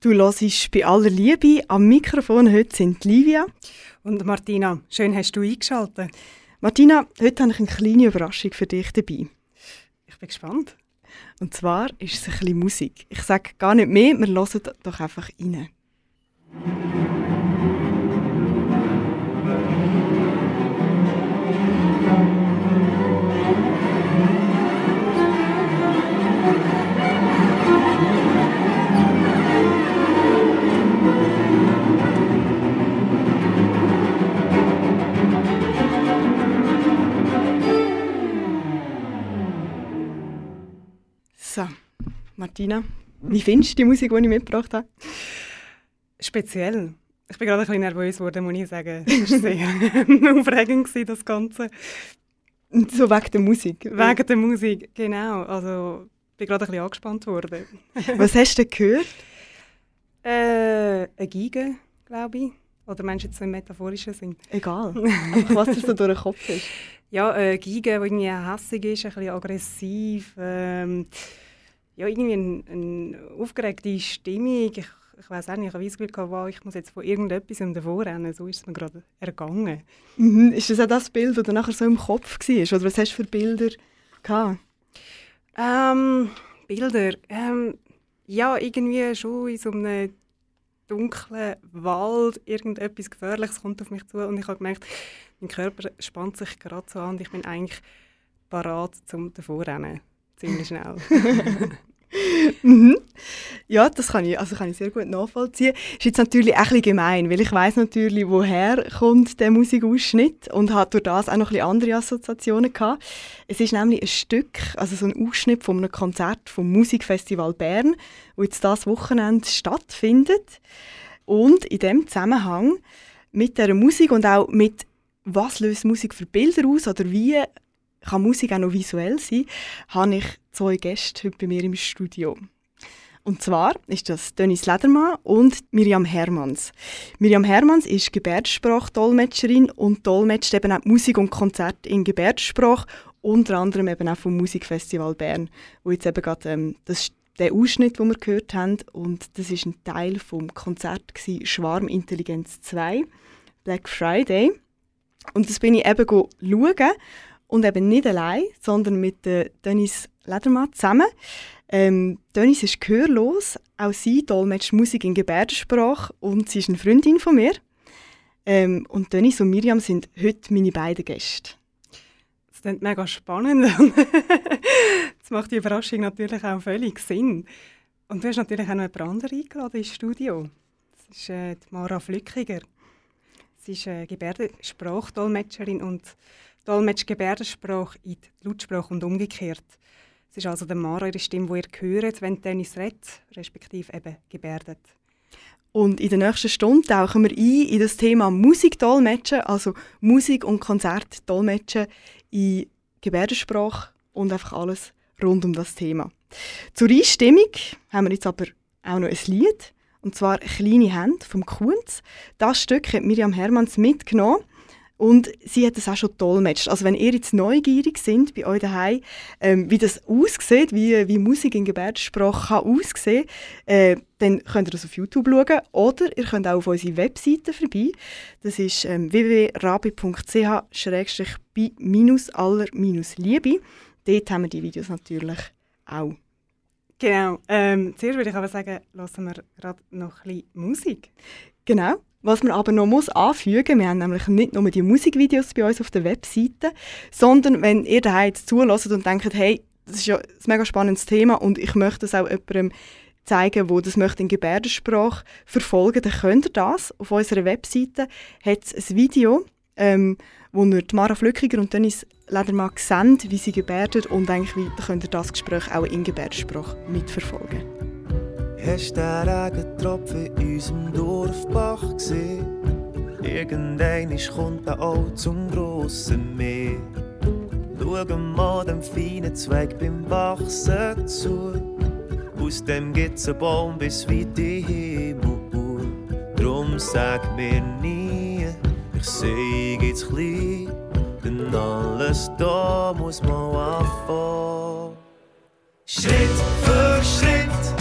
Du hörst bei aller Liebe. Am Mikrofon heute sind Livia. Und Martina, schön hast du eingeschaltet. Martina, heute habe ich eine kleine Überraschung für dich dabei. Ich bin gespannt. Und zwar ist es ein bisschen Musik. Ich sage gar nicht mehr, wir hören doch einfach rein. So, Martina, wie findest du die Musik, die ich mitgebracht habe? Speziell. Ich bin gerade ein bisschen nervös geworden, muss ich sagen. Es war sehr aufregend, das Ganze. So wegen der Musik. Wegen der Musik, genau. Also, ich bin gerade ein bisschen angespannt worden. Was hast du gehört? Äh, eine Geige, glaube ich. Oder meinst du jetzt so im metaphorischen Sinn? Egal. Einfach was dir so durch den Kopf ist. Ja, eine Geige, die irgendwie hässig ist, ein bisschen aggressiv. Ähm, ja, irgendwie eine, eine aufgeregte Stimmung. Ich, ich weiß auch nicht, ich habe das Gefühl, gehabt, wow, ich muss jetzt von irgendetwas davor rennen. So ist es mir gerade ergangen. Mhm. Ist das auch das Bild, das dann nachher so im Kopf war? Oder was hast du für Bilder gehabt? Ähm, Bilder. Ähm, ja, irgendwie schon in so einem dunklen Wald irgendetwas Gefährliches kommt auf mich zu und ich habe gemerkt, mein Körper spannt sich gerade so an und ich bin eigentlich parat zum Davorrennen. Ziemlich schnell. mhm. Ja, das kann ich, also kann ich sehr gut nachvollziehen. Ist jetzt natürlich auch ein gemein, weil ich weiß natürlich, woher kommt der Musikausschnitt und hat durch das auch noch ein andere Assoziationen gehabt. Es ist nämlich ein Stück, also so ein Ausschnitt von einem Konzert vom Musikfestival Bern, wo jetzt das Wochenende stattfindet. Und in dem Zusammenhang mit der Musik und auch mit was löst Musik für Bilder aus oder wie kann Musik auch noch visuell sein, habe ich zwei Gäste heute bei mir im Studio. Und zwar ist das Dennis Ledermann und Miriam Hermanns. Miriam Hermanns ist Gebärdensprachdolmetscherin und dolmetscht eben auch Musik und Konzerte in Gebärdensprache, unter anderem eben auch vom Musikfestival Bern, wo jetzt eben gerade ähm, das der Ausschnitt, den wir gehört haben, und das ist ein Teil vom Konzert Schwarmintelligenz 2, Black Friday. Und das bin ich eben schauen und eben nicht allein, sondern mit Dennis Ledermann zusammen. Ähm, Dennis ist gehörlos, auch sie dolmetscht Musik in Gebärdensprache und sie ist eine Freundin von mir. Ähm, und Dennis und Miriam sind heute meine beiden Gäste. Das klingt mega spannend. das macht die Überraschung natürlich auch völlig Sinn. Und du hast natürlich auch noch jemand anderen eingeladen ins Studio. Das ist äh, Mara Flückiger. Sie ist äh, Gebärdensprachdolmetscherin und dolmetscht Gebärdensprache in die Lautsprache und umgekehrt. Es ist also der Mara ihre Stimme, die ihr hört, wenn Dennis redet, respektive eben gebärdet. Und in der nächsten Stunde tauchen wir ein in das Thema Musikdolmetschen, also Musik- und Konzertdolmetschen in Gebärdensprache und einfach alles rund um das Thema. Zur Einstimmung haben wir jetzt aber auch noch ein Lied, und zwar «Kleine Hände» vom Kunz. Das Stück hat Miriam Hermanns mitgenommen und sie hat das auch schon dolmetscht. Also wenn ihr jetzt neugierig sind bei euch daheim, ähm, wie das aussieht, wie, wie Musik in Gebärdensprache kann aussehen, äh, dann könnt ihr das auf YouTube schauen oder ihr könnt auch auf unsere Webseite vorbei. Das ist ähm, www.rabi.ch-bei-aller-liebe. Dort haben wir die Videos natürlich auch. Genau. Ähm, zuerst würde ich aber sagen, lassen wir gerade noch ein bisschen Musik. Genau. Was man aber noch muss anfügen, wir haben nämlich nicht nur die Musikvideos bei uns auf der Webseite, sondern wenn ihr da jetzt zulässt und denkt, hey, das ist ja ein mega spannendes Thema und ich möchte es auch jemandem zeigen, wo das möchte in Gebärdensprache verfolgen, dann könnt ihr das. Auf unserer Webseite hat es ein Video, ähm, wo ihr Mara Flückiger und Dennis Ledermann sehen, wie sie gebärden und eigentlich wie, könnt ihr das Gespräch auch in Gebärdensprache mitverfolgen. Hast du den Regentropfen in unserem Dorfbach gesehen? Irgendein kommt er auch zum grossen Meer. Schau mal dem feinen Zweig beim Wachsen zu. Aus dem gibt's einen Baum bis weit in Himmel. Drum sag mir nie, ich seh jetzt klein. Denn alles da muss man anfangen. Schritt für Schritt,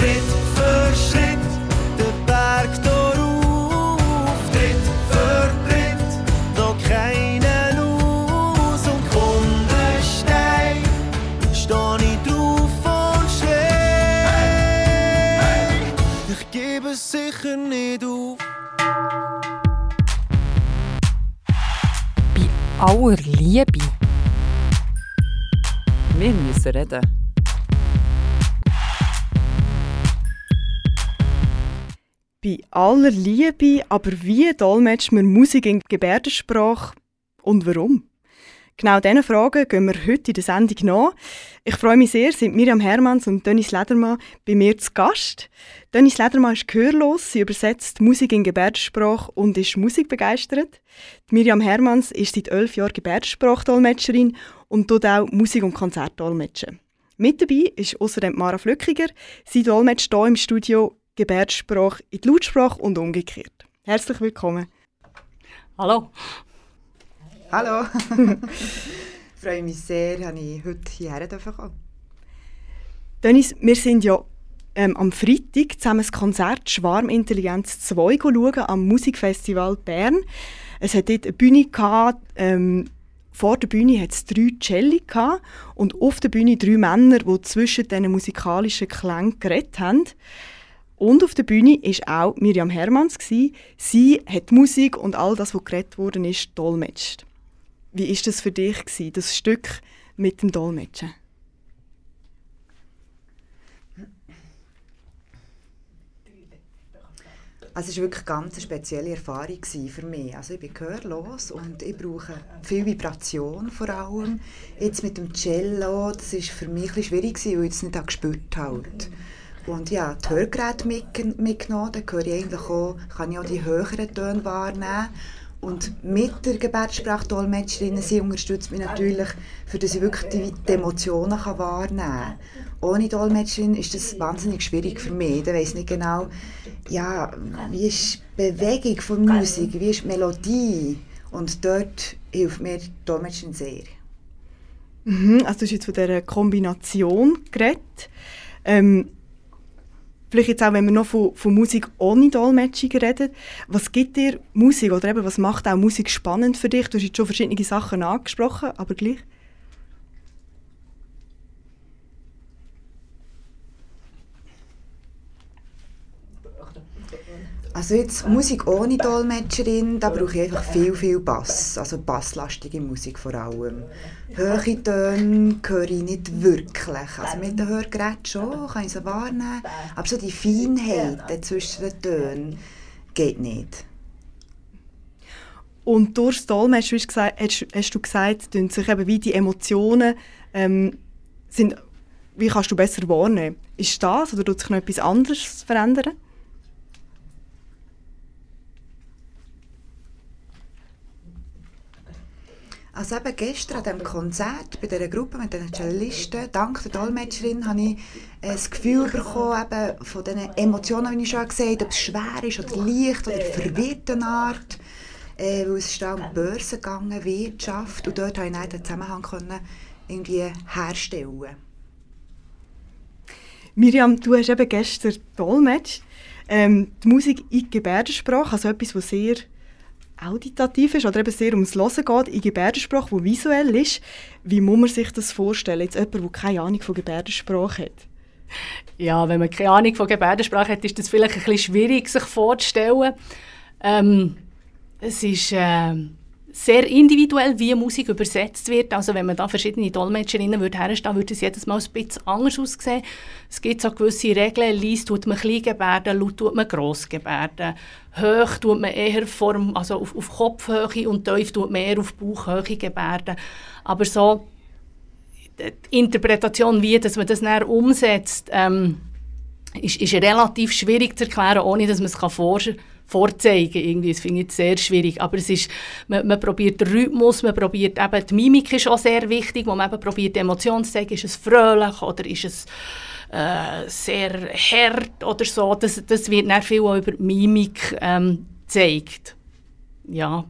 Schritt für Schritt, den Berg darauf, Tritt für Tritt, noch keinen aus und kommt ein Stein, steh ich drauf und schrei. Ich gebe es sicher nicht auf. Bei aller Liebe. Wir müssen reden. Bei aller Liebe, aber wie dolmetscht man Musik in Gebärdensprache und warum? Genau diesen Fragen gehen wir heute in der Sendung nach. Ich freue mich sehr, sind Miriam Hermanns und Dennis Ledermann bei mir zu Gast. Dennis Ledermann ist gehörlos, sie übersetzt Musik in Gebärdensprache und ist musikbegeistert. Die Miriam Hermanns ist seit elf Jahren Gebärdensprachdolmetscherin und tut auch Musik- und Konzertdolmetschen. Mit dabei ist außerdem Mara Flückiger. Sie dolmetscht hier im Studio Gebärdensprache in die Lautsprache und umgekehrt. Herzlich willkommen. Hallo. Hallo. ich freue mich sehr, dass ich heute hierher kommen Dennis, wir sind ja ähm, am Freitag zusammen das Konzert Schwarmintelligenz 2 schauen am Musikfestival Bern. Es hat dort eine Bühne gehabt, ähm, vor der Bühne hat es drei Celli gehabt und auf der Bühne drei Männer, die zwischen diesen musikalischen Klängen geredet haben. Und auf der Bühne war auch Miriam Hermanns. Sie hat die Musik und all das, was geredet wurde, ist dolmetscht. Wie ist das für dich, gewesen, das Stück mit dem Dolmetschen? Also es war wirklich ganz eine spezielle Erfahrung für mich. Also ich bin gehörlos und ich brauche viel Vibration vor allem. Jetzt mit dem Cello, das war für mich ein schwierig, weil ich es nicht gespürt habe. Und ja, die Hörgeräte mit, mitgenommen, dann höre ich eigentlich auch, kann ich auch die höheren Töne wahrnehmen. Und mit der Gebärdensprachdolmetscherin, sie unterstützt mich natürlich, für dass ich wirklich die, die Emotionen kann wahrnehmen kann. Ohne Dolmetscherin ist das wahnsinnig schwierig für mich. Da weiß nicht genau, ja, wie ist die Bewegung von Musik, wie ist die Melodie. Und dort hilft mir die Dolmetscherin sehr. Mhm, also du hast jetzt von dieser Kombination geredet. Ähm, vielleicht jetzt auch, wenn wir noch von, von Musik ohne Dolmetschung reden, was gibt dir Musik oder eben was macht auch Musik spannend für dich? Du hast jetzt schon verschiedene Sachen angesprochen, aber gleich. Also jetzt Musik ohne Dolmetscherin, da brauche ich einfach viel, viel Bass, also basslastige Musik vor allem. Höhe Töne höre ich nicht wirklich, also mit den Hörgeräten schon, kann ich sie wahrnehmen, aber so die Feinheit zwischen den Tönen geht nicht. Und durch das Dolmetschen hast, hast, hast du gesagt, tun sich eben wie die Emotionen ähm, sind, wie kannst du besser wahrnehmen? Ist das oder tut sich noch etwas anderes verändern? Also eben gestern an diesem Konzert bei dieser Gruppe mit den Cellisten, dank der Dolmetscherin, habe ich das Gefühl bekommen, eben von diesen Emotionen, wie ich schon gesagt habe, ob es schwer ist oder leicht oder verwirrte Art. Äh, weil es ist da um die Börse gegangen, Wirtschaft, und dort konnte ich den Zusammenhang können irgendwie herstellen. Miriam, du hast eben gestern Dolmetsch. Ähm, die Musik in Gebärdensprache, also etwas, was sehr auditativ ist oder eben sehr ums Hören geht, in Gebärdensprache, die visuell ist. Wie muss man sich das vorstellen? Jetzt jemand, der keine Ahnung von Gebärdensprache hat. Ja, wenn man keine Ahnung von Gebärdensprache hat, ist das vielleicht ein bisschen schwierig, sich vorzustellen. Ähm, es ist äh, sehr individuell, wie Musik übersetzt wird. Also wenn man da verschiedene Dolmetscherinnen würde herstellen würde, es jedes Mal ein bisschen anders aussehen. Es gibt so gewisse Regeln. Leise tut man Kleingebärden, laut tut man Grossgebärden. Hoch tut man eher Form, also auf, auf Kopfhöhe und tief tut man eher auf Bauchhöhe Gebärden. Aber so die Interpretation, wie dass man das näher umsetzt, ähm, ist, ist relativ schwierig zu erklären, ohne dass man es vorzeigen kann vorzeigen. Irgendwie. Das finde ich sehr schwierig. Aber es ist, man, man probiert den Rhythmus, man probiert eben, die Mimik ist auch sehr wichtig, wo man eben probiert, die Emotionen zu zeigen. Ist es fröhlich oder ist es äh, sehr hart oder so. Das, das wird dann viel auch über die Mimik ähm, gezeigt. Ja.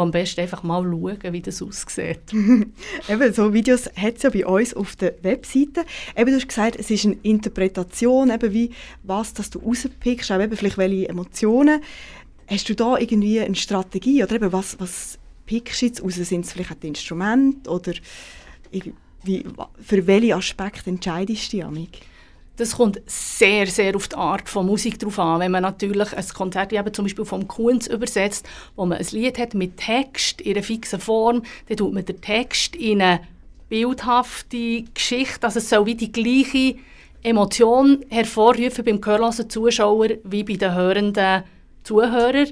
Und am besten einfach mal schauen, wie das aussieht. eben, so Videos hat es ja bei uns auf der Webseite. Eben, du hast gesagt, es ist eine Interpretation, eben wie was dass du rauspickst, auch eben vielleicht welche Emotionen. Hast du da irgendwie eine Strategie oder eben was, was pickst du jetzt raus? Sind es vielleicht ein Instrument oder wie, für welche Aspekte entscheidest du dich, Amik? Das kommt sehr, sehr auf die Art von Musik drauf an. Wenn man natürlich ein Konzert eben zum Beispiel vom Kunz übersetzt, wo man ein Lied hat mit Text in einer fixen Form, dann tut man den Text in eine bildhafte Geschichte, also es soll wie die gleiche Emotion hervorrufen beim gehörlosen Zuschauer wie bei den hörenden Zuhörern.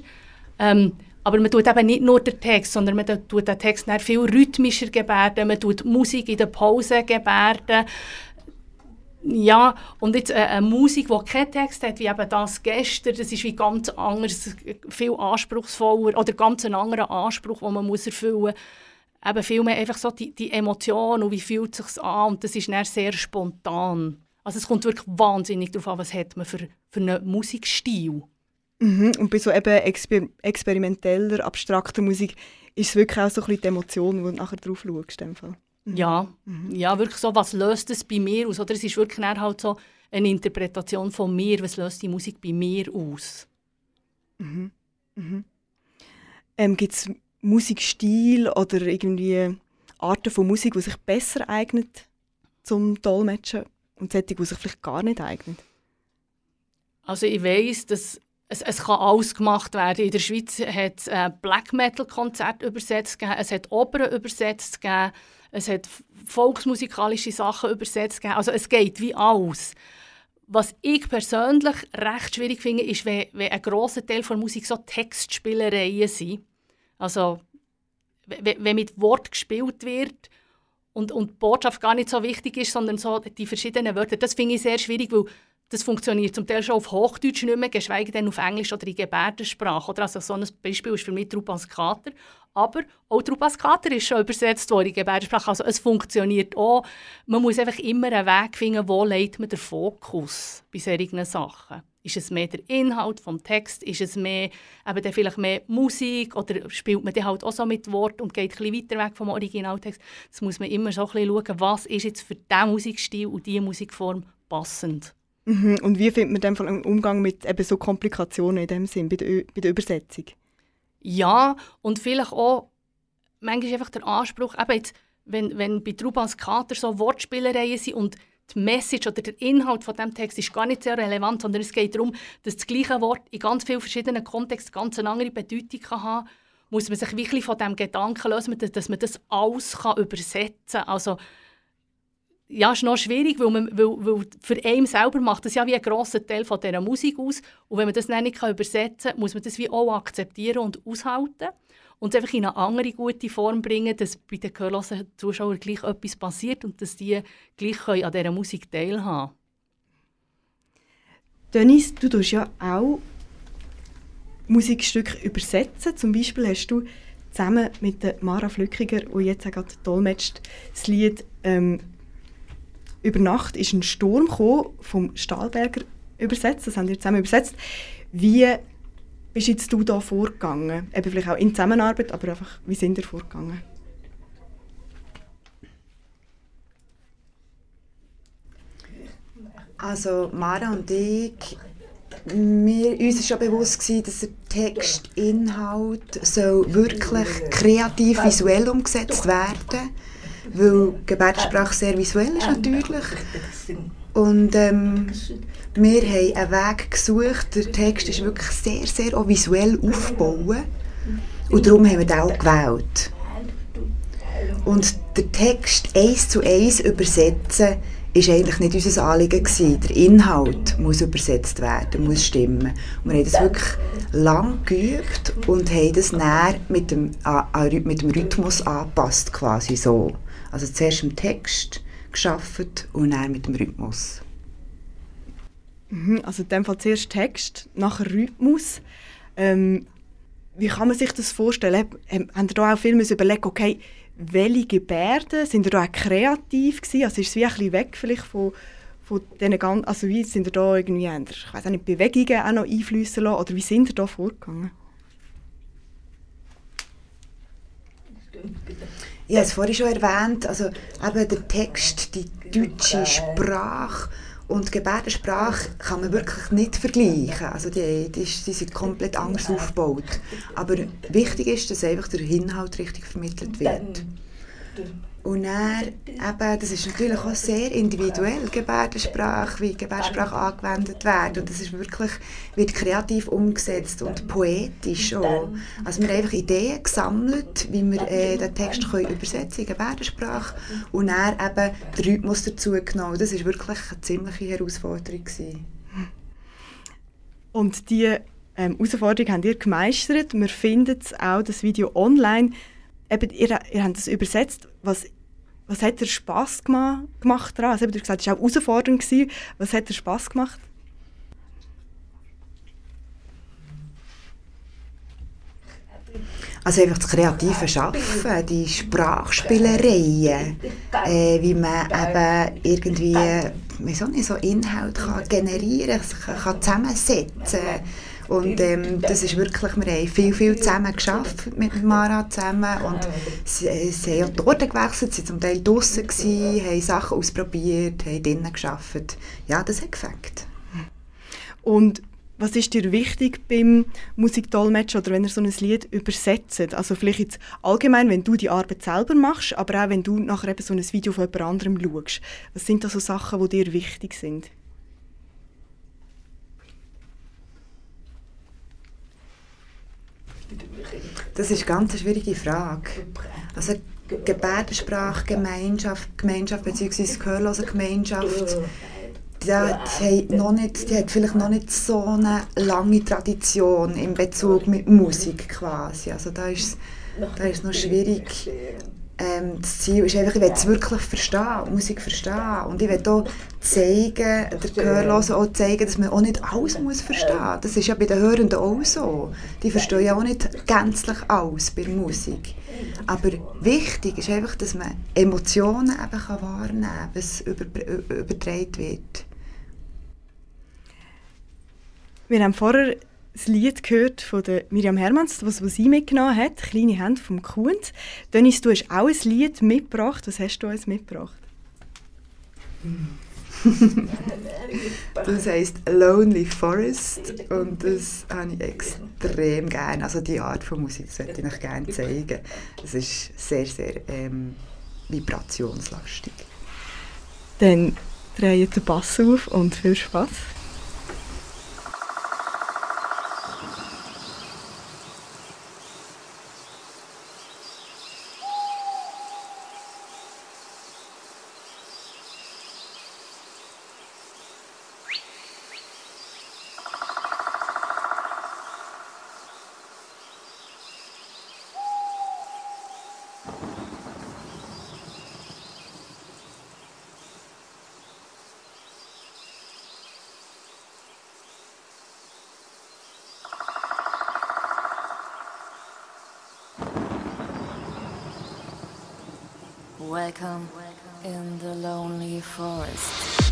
Ähm, aber man tut eben nicht nur den Text, sondern man tut den Text viel rhythmischer gebärden, man tut Musik in der Pause gebärden, ja, und jetzt äh, eine Musik, die keinen Text hat, wie eben das gestern, das ist wie ganz anders, viel anspruchsvoller oder ganz ein anderer Anspruch, den man muss erfüllen muss. Eben viel mehr einfach so die, die Emotion und wie fühlt es sich an und das ist dann sehr spontan. Also es kommt wirklich wahnsinnig darauf an, was hat man für, für einen Musikstil. Mhm. Und bei so eben exper experimenteller, abstrakter Musik ist es wirklich auch so ein bisschen die Emotion, wo du nachher drauf schaust. Ja, mhm. ja, wirklich so, was löst es bei mir aus? Oder es ist wirklich halt so eine Interpretation von mir, was löst die Musik bei mir aus? Mhm. Mhm. Ähm, Gibt es Musikstil oder irgendwie Arten von Musik, die sich besser eignet zum Dolmetschen und solche, die sich vielleicht gar nicht eignen? Also ich weiß, dass es, es kann alles gemacht werden. In der Schweiz hat es äh, Black Metal Konzert übersetzt gegeben, es hat Opern übersetzt gegeben, es hat volksmusikalische Sachen übersetzt. Also es geht wie alles. Was ich persönlich recht schwierig finde, ist, wenn, wenn ein grosser Teil der Musik so Textspielereien sind. Also wenn, wenn mit Wort gespielt wird und, und die Botschaft gar nicht so wichtig ist, sondern so die verschiedenen Wörter, das finde ich sehr schwierig, weil das funktioniert zum Teil schon auf Hochdeutsch nicht mehr, geschweige denn auf Englisch oder in Gebärdensprache. Oder also so ein Beispiel ist für mich Trupas Kater. Aber auch Trupas Kater ist schon übersetzt worden in Gebärdensprache. Also es funktioniert auch. Man muss einfach immer einen Weg finden, wo legt man den Fokus bei solchen Sachen. Ist es mehr der Inhalt vom Text? Ist es mehr, eben dann vielleicht mehr Musik? Oder spielt man dann halt auch so mit Wort und geht ein weiter weg vom Originaltext? Das muss man immer so ein bisschen schauen, was ist jetzt für diesen Musikstil und diese Musikform passend. Mhm. Und wie findet man dann einen Umgang mit eben so Komplikationen in dem Sinn, bei der, bei der Übersetzung? Ja, und vielleicht auch manchmal einfach der Anspruch, eben jetzt, wenn, wenn bei Trubans Kater so Wortspielereien sind und die Message oder der Inhalt von dem Text ist gar nicht sehr relevant, sondern es geht darum, dass das gleiche Wort in ganz vielen verschiedenen Kontexten ganz eine andere Bedeutung kann haben muss man sich wirklich von dem Gedanken lösen, dass man das alles kann übersetzen kann. Also, ja, ist noch schwierig, weil, man, weil, weil für einen selber macht das ja wie ein grosser Teil von dieser Musik aus. Und wenn man das dann nicht übersetzen kann, muss man das wie auch akzeptieren und aushalten und es einfach in eine andere gute Form bringen, dass bei den gehörlosen Zuschauern gleich etwas passiert und dass die gleich an dieser Musik teilhaben Dennis, du tust ja auch Musikstücke übersetzen. Zum Beispiel hast du zusammen mit Mara Flückiger, die jetzt auch gerade dolmetscht, das Lied ähm, «Über Nacht ist ein Sturm» vom Stahlberger übersetzt. Das haben wir zusammen übersetzt. Wie bist jetzt du da vorgegangen? Eben vielleicht auch in Zusammenarbeit, aber einfach, wie sind ihr vorgegangen? Also Mara und ich, wir, uns war schon bewusst, gewesen, dass der Textinhalt soll wirklich kreativ visuell umgesetzt werden weil Gebärdensprache sehr visuell ist natürlich. Und ähm, wir haben einen Weg gesucht. Der Text ist wirklich sehr, sehr auch visuell aufgebaut. Und darum haben wir den auch gewählt. Und den Text eins zu eins übersetzen, ist eigentlich nicht unser Anliegen gewesen. Der Inhalt muss übersetzt werden, muss stimmen. Und wir haben das wirklich lang geübt und haben das näher mit dem, mit dem Rhythmus angepasst, quasi so. Also zuerst im Text geschafft und dann mit dem Rhythmus. Mhm, also in dem Fall zuerst Text, nachher Rhythmus. Ähm, wie kann man sich das vorstellen? Haben da auch viel überlegt, okay, welche Gebärden, sind ihr da auch kreativ gewesen? Also ist es wie ein bisschen weg vielleicht von, von diesen ganzen, also wie sind ihr da irgendwie, ich weiß nicht, Bewegungen auch noch einfließen lassen oder wie sind ihr da vorgegangen? Ich habe es vorhin schon erwähnt, also eben der Text, die deutsche Sprache und Gebärdensprache kann man wirklich nicht vergleichen. Also die, die, die sind komplett anders aufgebaut. Aber wichtig ist, dass einfach der Inhalt richtig vermittelt wird. Und dann, eben, das ist natürlich auch sehr individuell, Gebärdensprache, wie Gebärdensprache angewendet wird. Und das ist wirklich, wird kreativ umgesetzt und poetisch auch. Also wir haben einfach Ideen gesammelt, wie wir äh, den Text können übersetzen in Gebärdensprache und dann eben den Rhythmus dazu genommen. Das war wirklich eine ziemliche Herausforderung. Gewesen. Und diese ähm, Herausforderung habt ihr gemeistert. Wir finden auch das Video online eben, ihr, ihr habt das übersetzt. Was, was hat dir Spass gemacht, gemacht daran? Also, ihr habt gesagt, es war auch herausfordernd. Gewesen. Was hat dir Spass gemacht? Also einfach das kreative Schaffen, die Sprachspielereien, äh, wie man eben irgendwie nicht, so Inhalt kann generieren kann zusammensetzen kann und ähm, das ist wirklich, wir haben viel, viel zusammen geschafft mit Mara zusammen und sie, äh, sie haben auch die Orte gewechselt, sie waren zum Teil draußen, gewesen, haben Sachen ausprobiert, haben drinnen geschafft. Ja, das hat gefällt. Und was ist dir wichtig beim Musikdolmetschen oder wenn ihr so ein Lied übersetzt? Also vielleicht jetzt allgemein, wenn du die Arbeit selber machst, aber auch wenn du nachher eben so ein Video von jemand anderem schaust. Was sind da so Sachen, die dir wichtig sind? Das ist ganz eine schwierige Frage. Also Gebärdensprache, Gemeinschaft, bzw. gehörlose Gemeinschaft, die, die, hat noch nicht, die hat vielleicht noch nicht so eine lange Tradition in Bezug mit Musik quasi. Also da ist es noch schwierig ähm, das Ziel ist einfach, ich will es wirklich verstehen, Musik verstehen. Und ich will auch zeigen, der Gehörlosen auch zeigen, dass man auch nicht alles muss verstehen muss. Das ist ja bei den Hörenden auch so. Die verstehen ja auch nicht gänzlich alles bei Musik. Aber wichtig ist einfach, dass man Emotionen eben kann wahrnehmen kann, was über, übertragen wird. Wir haben vorher das Lied gehört von der Miriam Hermanns, was, was sie mitgenommen hat, «Kleine Hände vom Kuhn». Dennis, du hast auch ein Lied mitgebracht. Was hast du uns mitgebracht? das heisst Lonely Forest und das habe ich extrem gerne. Also die Art von Musik, das möchte ich euch gerne zeigen. Es ist sehr, sehr ähm, vibrationslastig. Dann dreht den Bass auf und viel Spaß. Welcome in the lonely forest.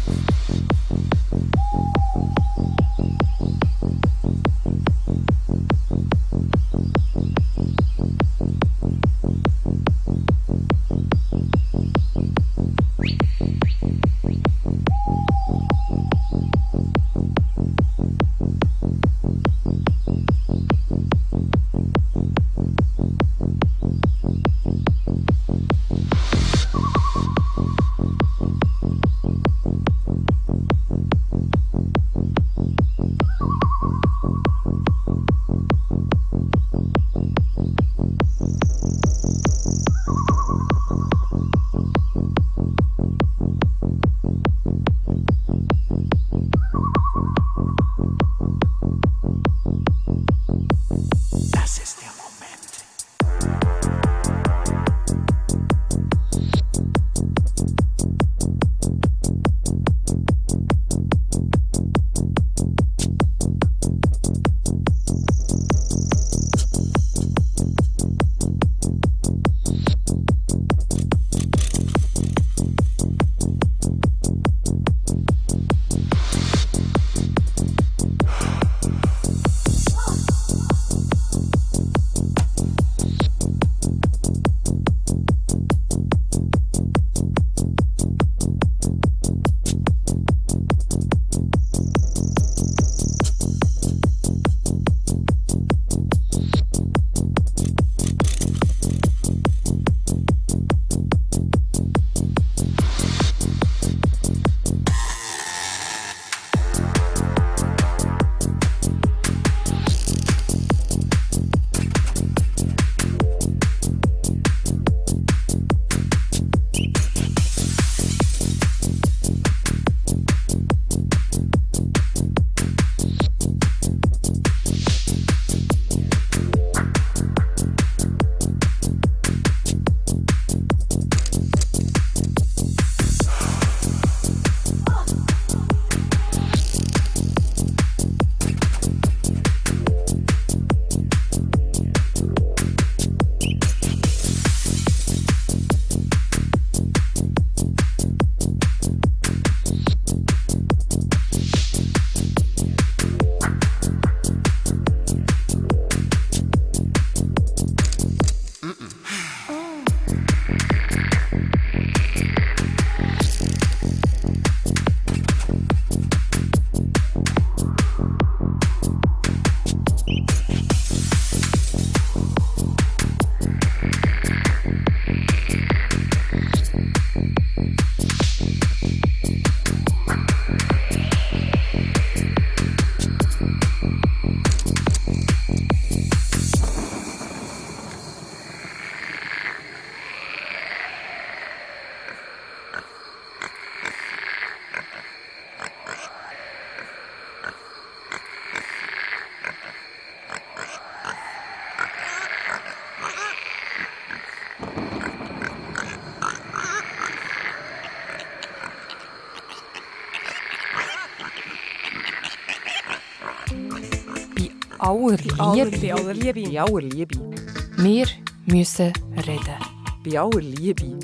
Aller Liebe. bei aller Liebe. Bei aller Liebe. Wir müssen reden. Bei aller Liebe.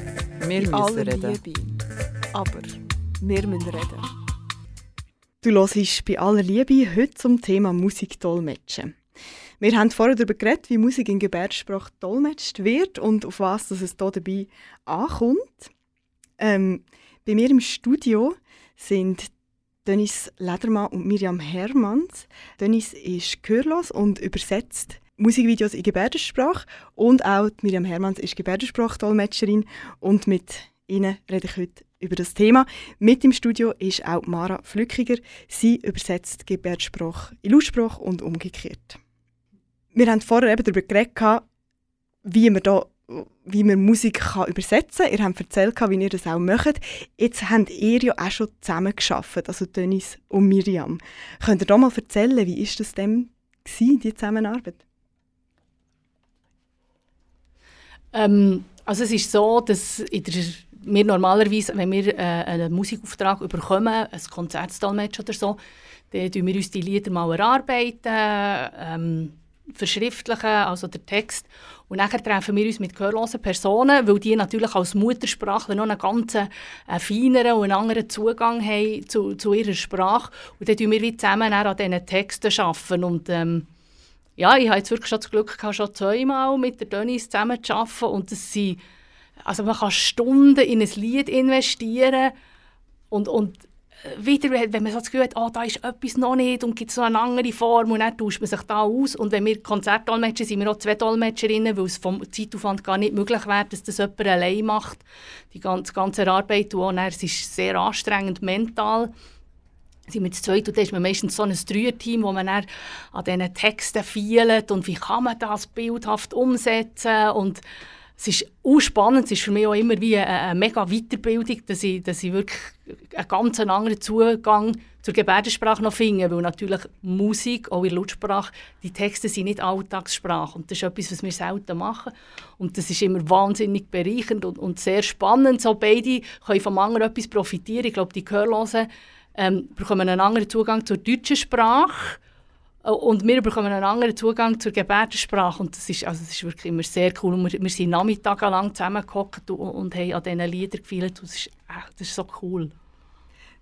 Wir müssen aller reden. Liebe. Aber wir müssen reden. Du hörst bei aller Liebe heute zum Thema Musik dolmetschen. Wir haben vorher darüber geredet, wie Musik in Gebärdensprache dolmetscht wird und auf was dass es hier dabei ankommt. Ähm, bei mir im Studio sind Dennis Ledermann und Miriam Hermanns. Dennis ist gehörlos und übersetzt Musikvideos in Gebärdensprache und auch Miriam Hermanns ist Gebärdensprachdolmetscherin und mit ihnen rede ich heute über das Thema. Mit im Studio ist auch Mara Flückiger. Sie übersetzt Gebärdensprache in Lautsprache und umgekehrt. Wir haben vorher eben darüber geredet, wie man da wie man Musik kann übersetzen kann. Ihr habt erzählt, wie ihr das auch macht. Jetzt habt ihr ja auch schon zusammen geschafft, also Dennis und Miriam. Könnt ihr da mal erzählen, wie ist das denn gewesen, die Zusammenarbeit? Ähm, also es ist so, dass wir normalerweise, wenn wir äh, einen Musikauftrag bekommen, ein Konzertdolmetsch oder so, dann tun wir uns die Lieder mal erarbeiten, ähm, verschriftlichen, also der Text. Und dann treffen wir uns mit gehörlosen Personen, weil die natürlich als Muttersprachler noch einen ganz äh, feineren und einen anderen Zugang haben zu, zu ihrer Sprache. Und dann arbeiten wir zusammen an diesen Texten. Arbeiten. Und ähm, ja, ich habe jetzt wirklich schon das Glück gehabt, schon zweimal mit der Denise zusammen zu arbeiten. Und das sind, also man kann Stunden in ein Lied investieren und, und wieder, wenn man so das Gefühl hat, oh, da ist etwas noch nicht und gibt es noch eine andere Form und dann tauscht man sich da aus. Und wenn wir Konzertdolmetscher sind, wir auch zwei Dolmetscherinnen, weil es vom Zeitaufwand gar nicht möglich wäre, dass das jemand allein macht, die ganze, ganze Arbeit. Und dann, es ist sehr anstrengend mental. Sind wir zu zweit und dann ist man meistens so ein Dreierteam, wo man dann an diesen Texten feilt und wie kann man das bildhaft umsetzen und es ist auch spannend, es ist für mich auch immer wie eine, eine mega Weiterbildung, dass ich, dass ich wirklich einen ganz anderen Zugang zur Gebärdensprache noch finde, weil natürlich Musik, auch in Lautsprache, die Texte sind nicht Alltagssprache und das ist etwas, was wir selten machen und das ist immer wahnsinnig bereichernd und, und sehr spannend, so beide können vom anderen etwas profitieren, ich glaube, die Gehörlosen ähm, bekommen einen anderen Zugang zur deutschen Sprache und wir bekommen einen anderen Zugang zur Gebärdensprache. Und das ist, also das ist wirklich immer sehr cool. Und wir, wir sind nachmittagelang zusammengehockt und, und haben an diesen Liedern gefeilt. Das ist, das ist so cool.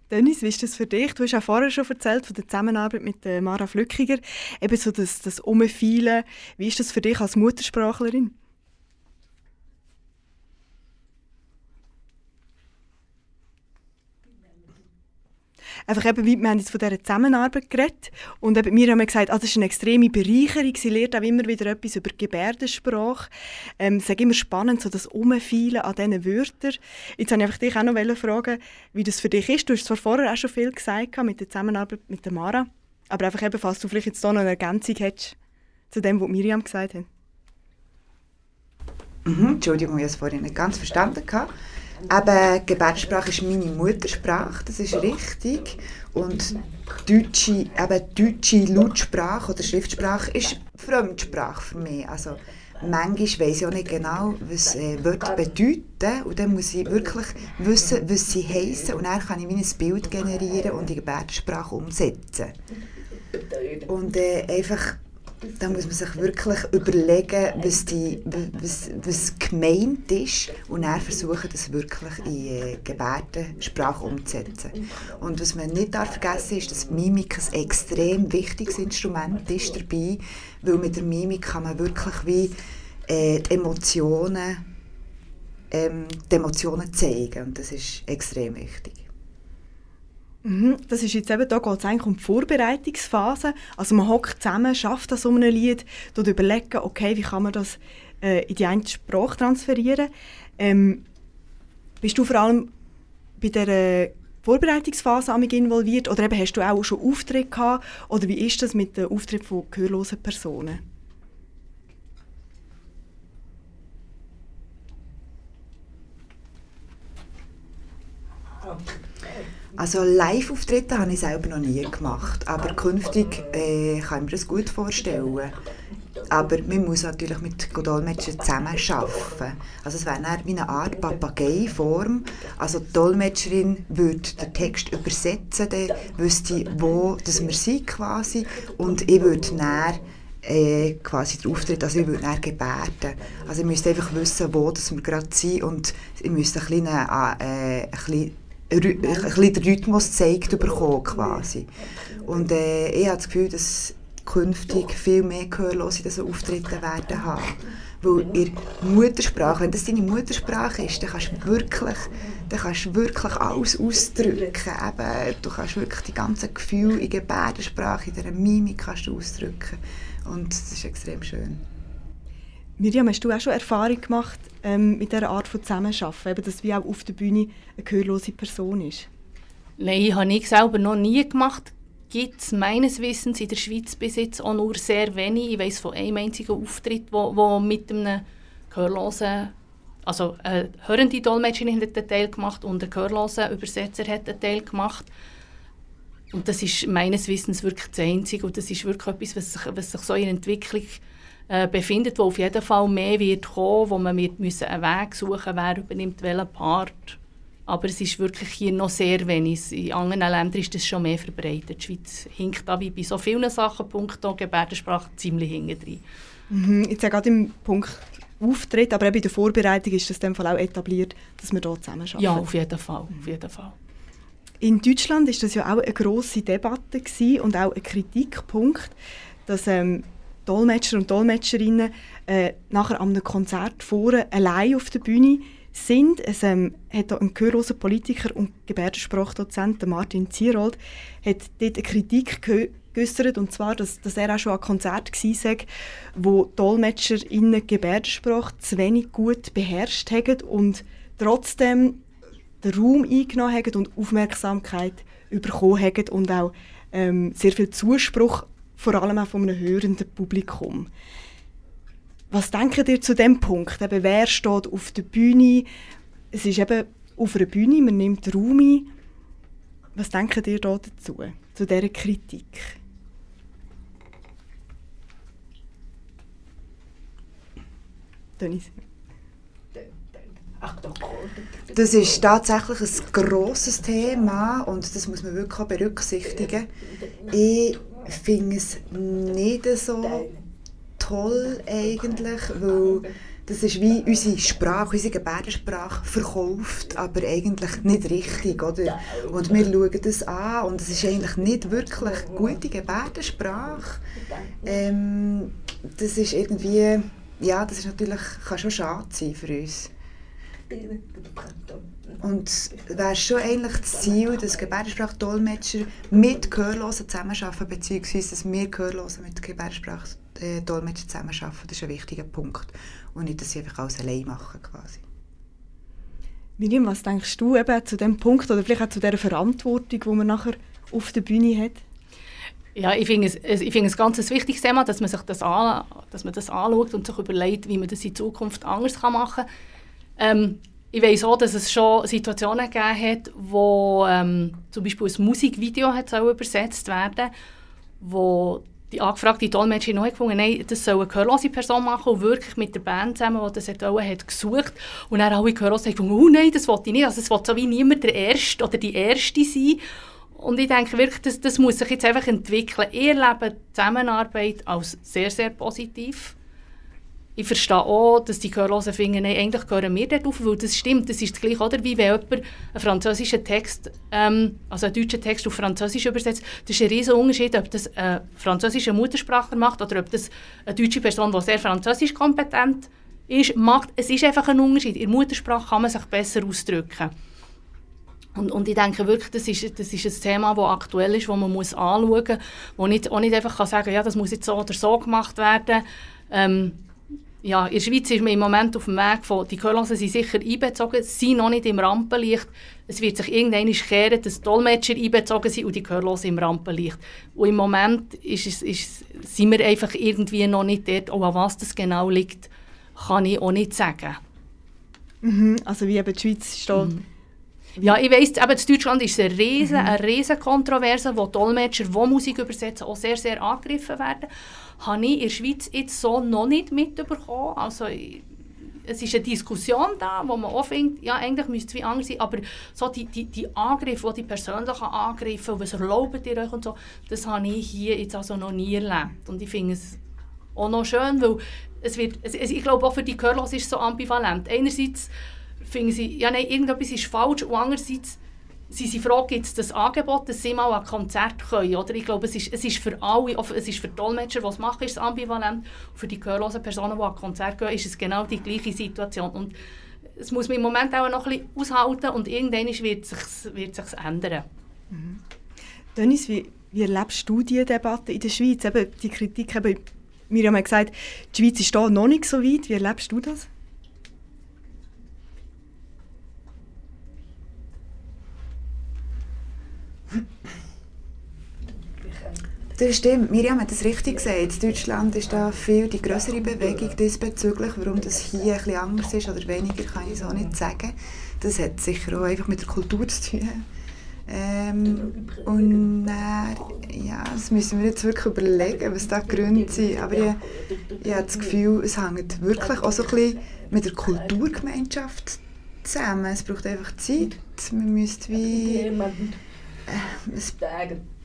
Dennis, wie ist das für dich? Du hast ja vorher schon erzählt von der Zusammenarbeit mit äh, Mara Flückiger. Eben so das, das Umfeilen. Wie ist das für dich als Muttersprachlerin? Einfach eben, wir haben jetzt von dieser Zusammenarbeit geredet und eben, wir haben gesagt, ah, ist eine extreme Bereicherung, sie lernt auch immer wieder etwas über Gebärdensprache. Ähm, es ist immer spannend, so das Umfeilen an diesen Wörtern. Jetzt wollte ich dich auch noch fragen, wie das für dich ist. Du hast zwar vorher auch schon viel gesagt mit der Zusammenarbeit mit der Mara, aber einfach eben, falls du vielleicht jetzt noch eine Ergänzung hättest zu dem, was Miriam gesagt hat. Mhm, Entschuldigung, ich habe es vorhin nicht ganz verstanden. Gehabt. Eben, Gebärdensprache ist meine Muttersprache, das ist richtig. Und deutsche, eben deutsche Lautsprache oder Schriftsprache ist Fremdsprache für mich. Also, manchmal weiss ich auch nicht genau, was äh, Wörter bedeuten. Und dann muss ich wirklich wissen, was sie heissen. Und dann kann ich ein Bild generieren und die Gebärdensprache umsetzen. Und äh, einfach da muss man sich wirklich überlegen, was, die, was, was gemeint ist und dann versuchen, das wirklich in äh, Gebärdensprache umzusetzen. Und was man nicht darf vergessen ist, dass Mimik ein extrem wichtiges Instrument ist dabei, weil mit der Mimik kann man wirklich wie äh, Emotionen ähm, Emotionen zeigen und das ist extrem wichtig. Mhm, das ist jetzt eben, da geht es eigentlich um die Vorbereitungsphase. Also man hockt zusammen, schafft das um ein Lied, dort überlegen, okay, wie kann man das äh, in die eine Sprache transferieren. Ähm, bist du vor allem bei der Vorbereitungsphase involviert oder eben hast du auch schon Auftritte gehabt oder wie ist das mit dem Auftritt von gehörlosen Personen? Also Live-Auftritte habe ich selber noch nie gemacht, aber künftig äh, kann ich mir das gut vorstellen. Aber man muss natürlich mit Dolmetschern zusammen arbeiten. Also es wäre wie eine Art Papagei-Form. Also die Dolmetscherin würde den Text übersetzen, dann wüsste wo dass wir sind quasi. Und ich würde dann äh, quasi den Auftritt, also ich würde dann gebärden. Also ich müsste einfach wissen, wo dass wir gerade sind und ich müsste ein bisschen, äh, ein bisschen ein bisschen den Rhythmus gezeigt bekommen quasi. Und äh, ich habe das Gefühl, dass künftig viel mehr Gehörlose so Auftritte werden haben. Weil in Muttersprache, wenn das deine Muttersprache ist, dann kannst du wirklich, dann kannst du wirklich alles ausdrücken. Eben, du kannst wirklich die ganzen Gefühle in Gebärdensprache, in der Mimik kannst du ausdrücken. Und das ist extrem schön. Miriam, hast du auch schon Erfahrung gemacht ähm, mit dieser Art von Zusammenarbeiten, eben, dass wie auch auf der Bühne eine gehörlose Person ist? Nein, habe ich selber noch nie gemacht. Gibt es meines Wissens in der Schweiz bis jetzt auch nur sehr wenig. Ich weiß von einem einzigen Auftritt, wo, wo mit einem gehörlosen, also eine hörende Dolmetscherin hat einen Teil gemacht und ein gehörloser Übersetzer hat einen Teil gemacht. Und das ist meines Wissens wirklich das Einzige und das ist wirklich etwas, was sich, was sich so in Entwicklung äh, befindet, wo auf jeden Fall mehr wird kommen, wo man wird müssen einen Weg suchen wer übernimmt welchen Part. Aber es ist wirklich hier noch sehr wenig. In anderen Ländern ist das schon mehr verbreitet. Die Schweiz hinkt da wie bei so vielen Sachen, punkto Gebärdensprache, ziemlich hinten mhm, Jetzt ja gerade im Punkt Auftritt, aber eben in der Vorbereitung ist das in dem Fall auch etabliert, dass wir hier zusammenarbeiten. Ja, auf jeden Fall. Auf jeden Fall. In Deutschland ist das ja auch eine grosse Debatte und auch ein Kritikpunkt, dass ähm, Dolmetscher und Dolmetscherinnen äh, nachher an einem Konzert vorne allein auf der Bühne sind. Es ähm, hat ein gehörloser Politiker und Gebärdensprachdozent, Martin Zierold, hat dort eine Kritik geäußert, und zwar, dass, dass er auch schon an Konzert war, wo DolmetscherInnen Gebärdensprache zu wenig gut beherrscht haben und trotzdem den Raum eingenommen haben und Aufmerksamkeit bekommen haben und auch ähm, sehr viel Zuspruch vor allem auch von einem hörenden Publikum. Was denkt ihr zu dem Punkt? Eben, wer steht auf der Bühne? Es ist eben auf einer Bühne, man nimmt Raum ein. Was denkt ihr da dazu, zu dieser Kritik? Das ist tatsächlich ein grosses Thema und das muss man wirklich berücksichtigen. Ich finde es nicht so toll eigentlich, weil das ist wie unsere Sprache, unsere Gebärdensprache verkauft, aber eigentlich nicht richtig, oder? Und wir schauen das an und es ist eigentlich nicht wirklich gute Gebärdensprache. Ähm, das ist irgendwie, ja, das ist natürlich, kann schon schade sein für uns. Und wäre schon eigentlich das Ziel, dass Gebärdensprachdolmetscher mit Gehörlosen zusammenarbeiten, beziehungsweise dass wir Gehörlosen mit Gebärdensprachdolmetschern zusammenarbeiten. Das ist ein wichtiger Punkt. Und nicht, dass sie einfach alles allein machen quasi. Miriam, was denkst du eben zu dem Punkt oder vielleicht auch zu der Verantwortung, die man nachher auf der Bühne hat? Ja, ich finde es, ich finde es ganz ein wichtiges Thema, dass man sich das, an, dass man das anschaut und sich überlegt, wie man das in Zukunft anders machen kann. Ähm, ich weiß auch, dass es schon Situationen gegeben hat, wo ähm, zum Beispiel ein Musikvideo hat übersetzt werden wo die angefragte Dolmetscherin neu gefunden nein, das soll eine gehörlose Person machen und wirklich mit der Band zusammen, die das hat, hat gesucht. Und dann alle Gehörlosen haben gefunden, oh nein, das wollte ich nicht, also es wollte so wie niemand der Erste oder die Erste sein. Und ich denke wirklich, das, das muss sich jetzt einfach entwickeln. Ich erlebe die Zusammenarbeit als sehr, sehr positiv ich verstehe auch, dass die Gehörlosen finden, nein, eigentlich gehören wir dort auf, weil das stimmt. Das ist gleich, oder? Wie wenn jemand einen französischen Text, ähm, also einen deutschen Text auf Französisch übersetzt. Das ist ein riesiger Unterschied, ob das ein französischer Muttersprachler macht oder ob das eine deutsche Person, die sehr französisch kompetent ist, macht. Es ist einfach ein Unterschied. In der Muttersprache kann man sich besser ausdrücken. Und, und ich denke wirklich, das ist, das ist ein Thema, das aktuell ist, das man muss anschauen muss, wo nicht, auch nicht einfach kann sagen kann, ja, das muss jetzt so oder so gemacht werden. Ähm, ja, in der Schweiz ist man im Moment auf dem Weg von, die Gehörlosen sind sicher einbezogen, sind noch nicht im Rampenlicht. Es wird sich irgendwann kehren, dass Dolmetscher einbezogen sind und die Gehörlosen im Rampenlicht. Und im Moment ist es, ist, sind wir einfach irgendwie noch nicht dort, oh, an was das genau liegt, kann ich auch nicht sagen. Mhm, also wie eben die Schweiz steht... Mhm. Ja, ich weiss, eben in Deutschland ist es eine riesen, mhm. eine riesen Kontroverse, wo Dolmetscher, die Musik übersetzen, auch sehr, sehr angegriffen werden habe ich in der Schweiz jetzt so noch nicht mitbekommen. Also, es ist eine Diskussion da, wo man auch findet, ja, eigentlich müsste es anders sein, aber so die, die, die Angriffe, die, die persönlichen Angriffe, was erlaubt ihr euch und so, das habe ich hier jetzt also noch nie erlebt. Und ich finde es auch noch schön, weil es wird, es, ich glaube auch für die Gehörlosen ist es so ambivalent. Einerseits finden sie, ja nein, irgendetwas ist falsch und andererseits sie sind froh, gibt es das Angebot, dass sie mal an Konzert können. Oder? Ich glaube, es ist, es ist für alle, es ist für Dolmetscher, die es machen, ist es ambivalent. Und für die gehörlosen Personen, die an Konzert gehen, ist es genau die gleiche Situation. Und es muss man im Moment auch noch ein bisschen aushalten und irgendwann wird es sich, wird sich ändern. Mhm. Dennis, wie, wie erlebst du diese Debatte in der Schweiz? Eben die Kritik, eben, wir haben gesagt, die Schweiz ist da noch nicht so weit. Wie erlebst du das? Das stimmt. Miriam hat es richtig gesagt. In Deutschland ist da viel die größere Bewegung diesbezüglich. Warum das hier ein anders ist oder weniger, kann ich so nicht sagen. Das hat sicher auch einfach mit der Kultur zu tun. Ähm, und dann, ja, das müssen wir jetzt wirklich überlegen, was da Gründe sind. Aber ich, ich habe das Gefühl, es hängt wirklich auch so ein bisschen mit der Kulturgemeinschaft zusammen. Es braucht einfach Zeit. Man müsste wie... Äh, es,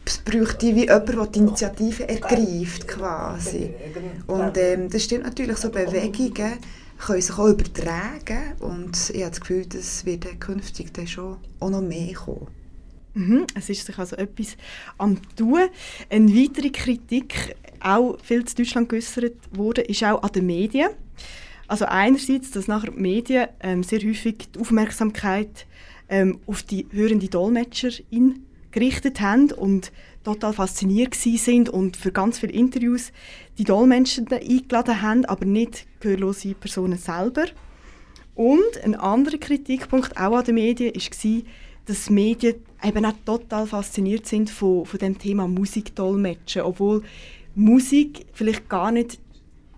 es bräuchte wie jemand, der die Initiative ergreift quasi. Und ähm, das stimmt natürlich, so Bewegungen können sich auch übertragen und ich habe das Gefühl, das wird künftig dann schon auch noch mehr kommen. Mhm, es ist sich also etwas am tun. Eine weitere Kritik, auch viel zu Deutschland geäußert wurde, ist auch an den Medien. Also einerseits, dass nachher die Medien ähm, sehr häufig die Aufmerksamkeit ähm, auf die hörende Dolmetscherin gerichtet haben und total fasziniert sind und für ganz viele Interviews die Dolmetscher eingeladen haben, aber nicht gehörlose Personen selber. Und ein anderer Kritikpunkt auch an den Medien war, dass Medien eben auch total fasziniert sind von, von dem Thema Musikdolmetschen, obwohl Musik vielleicht gar nicht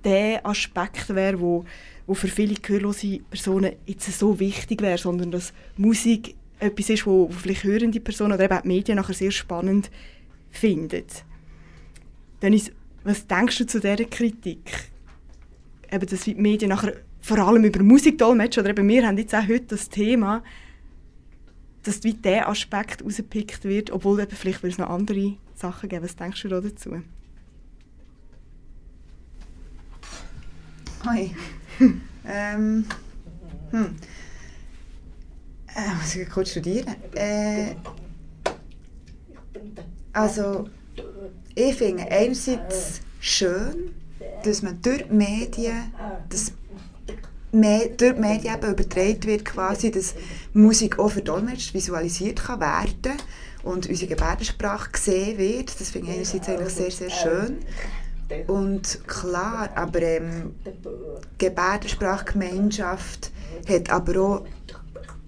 der Aspekt wäre, wo, wo für viele gehörlose Personen jetzt so wichtig wäre, sondern dass Musik etwas ist, wo, wo vielleicht hörende Personen oder eben die Medien nachher sehr spannend finden. Dennis, was denkst du zu dieser Kritik? Eben, dass die Medien nachher vor allem über Musik dolmetschen, oder eben wir haben jetzt auch heute das Thema, dass wie dieser Aspekt rausgepickt wird, obwohl eben vielleicht es noch andere Sachen geben. Was denkst du da dazu? Hoi. ähm, hm. Äh, muss ich kurz studieren? Äh, also, ich finde einerseits schön, dass man durch die Medien, dass durch die Medien eben übertragen wird, quasi, dass Musik auch verdolmetscht, visualisiert kann werden und unsere Gebärdensprache gesehen wird. Das finde ich einerseits eigentlich sehr, sehr schön. Und klar, aber ähm, Gebärdensprachgemeinschaft hat aber auch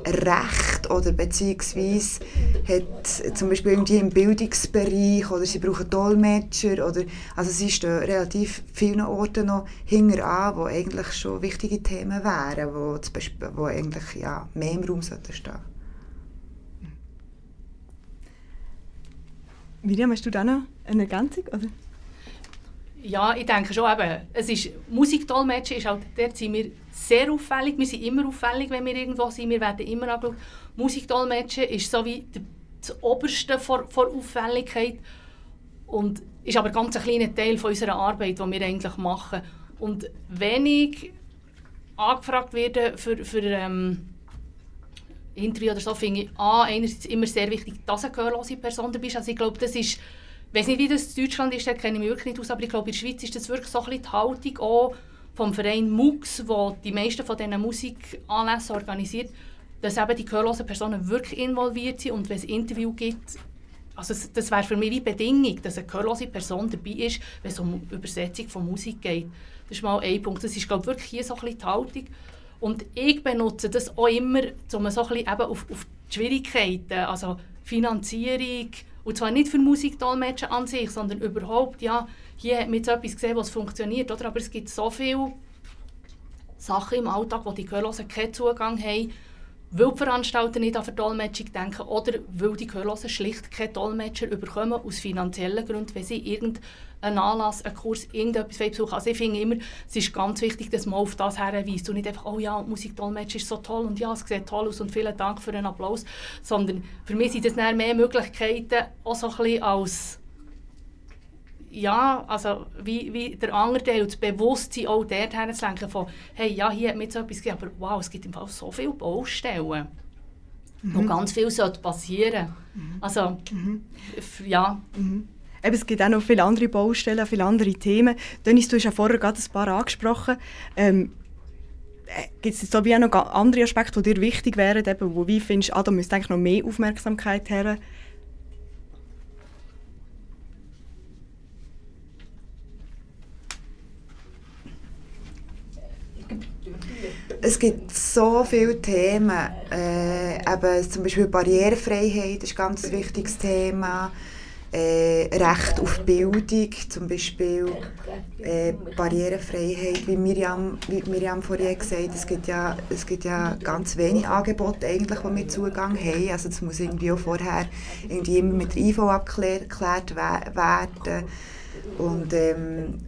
Recht oder beziehungsweise hat zum Beispiel irgendwie im Bildungsbereich oder sie brauchen Dolmetscher oder also sie stehen relativ vielen Orten noch hinter an, wo eigentlich schon wichtige Themen wären, wo, wo eigentlich ja, mehr im Raum sollten stehen. Miriam, hast du da noch eine Ergänzung? Oder? Ja, ich denke schon eben, es ist, Musikdolmetschen ist halt, dort sind wir sehr auffällig, wir sind immer auffällig, wenn wir irgendwo sind, wir werden immer angeschaut. Musikdolmetschen ist so wie das Oberste vor, vor Auffälligkeit und ist aber ganz ein kleiner Teil von unserer Arbeit, die wir eigentlich machen. Und wenn ich angefragt werde für, für ähm, Interview oder so, finde ich A, einerseits immer sehr wichtig, dass eine gehörlose Person bist. Also ich glaube, das ist ich weiß nicht, wie das in Deutschland ist, da kenne ich mich wirklich nicht aus, aber ich glaube, in der Schweiz ist das wirklich so ein bisschen die Haltung auch vom Verein MUX, wo die meisten von diesen Musikanlässen organisiert, dass eben die gehörlosen Personen wirklich involviert sind und wenn es Interview gibt, also das wäre für mich wie Bedingung, dass eine gehörlose Person dabei ist, wenn es um Übersetzung von Musik geht. Das ist mal ein Punkt. Das ist glaube ich, wirklich hier so ein bisschen die Haltung. Und ich benutze das auch immer, um so ein bisschen eben auf, auf die Schwierigkeiten, also Finanzierung, und zwar nicht für Musikdolmetschen an sich, sondern überhaupt, ja, hier hat man jetzt etwas gesehen, was funktioniert, oder? aber es gibt so viele Sachen im Alltag, wo die Gehörlosen keinen Zugang haben, weil die Veranstalter nicht an Verdolmetschung denken oder weil die Gehörlosen schlicht keine Dolmetscher bekommen aus finanziellen Gründen, wenn sie irgendeinen Anlass, einen Kurs, irgendetwas besuchen. Also ich finde immer, es ist ganz wichtig, dass man auf das herweist und nicht einfach, oh ja, Musikdolmetsch ist so toll und ja, es sieht toll aus und vielen Dank für den Applaus, sondern für mich sind das mehr Möglichkeiten, auch so ein bisschen als ja, also wie, wie der andere Teil, das Bewusstsein auch dorthin zu lenken von, hey, ja, hier hat mir jetzt etwas gegeben, aber wow, es gibt im Fall so viele Baustellen. wo ganz viel sollte passieren Also, f- ja. Eben, es gibt auch noch viele andere Baustellen, viele andere Themen. Dennis, du hast ja vorher gerade ein paar angesprochen. Ähm, Gibt es so wie auch noch andere Aspekte, die dir wichtig wären, eben, wo wie findest, ah, da müsste eigentlich noch mehr Aufmerksamkeit her? Es gibt so viele Themen. Äh, eben zum Beispiel Barrierefreiheit ist ein ganz wichtiges Thema. Äh, Recht auf Bildung, zum Beispiel äh, Barrierefreiheit, wie Miriam, wie Miriam vorhin gesagt hat, es gibt ja, es gibt ja ganz wenig Angebote eigentlich, wo wir Zugang haben. Also das muss irgendwie auch vorher irgendwie immer mit der IV abgeklärt geklärt we- werden. Und ähm,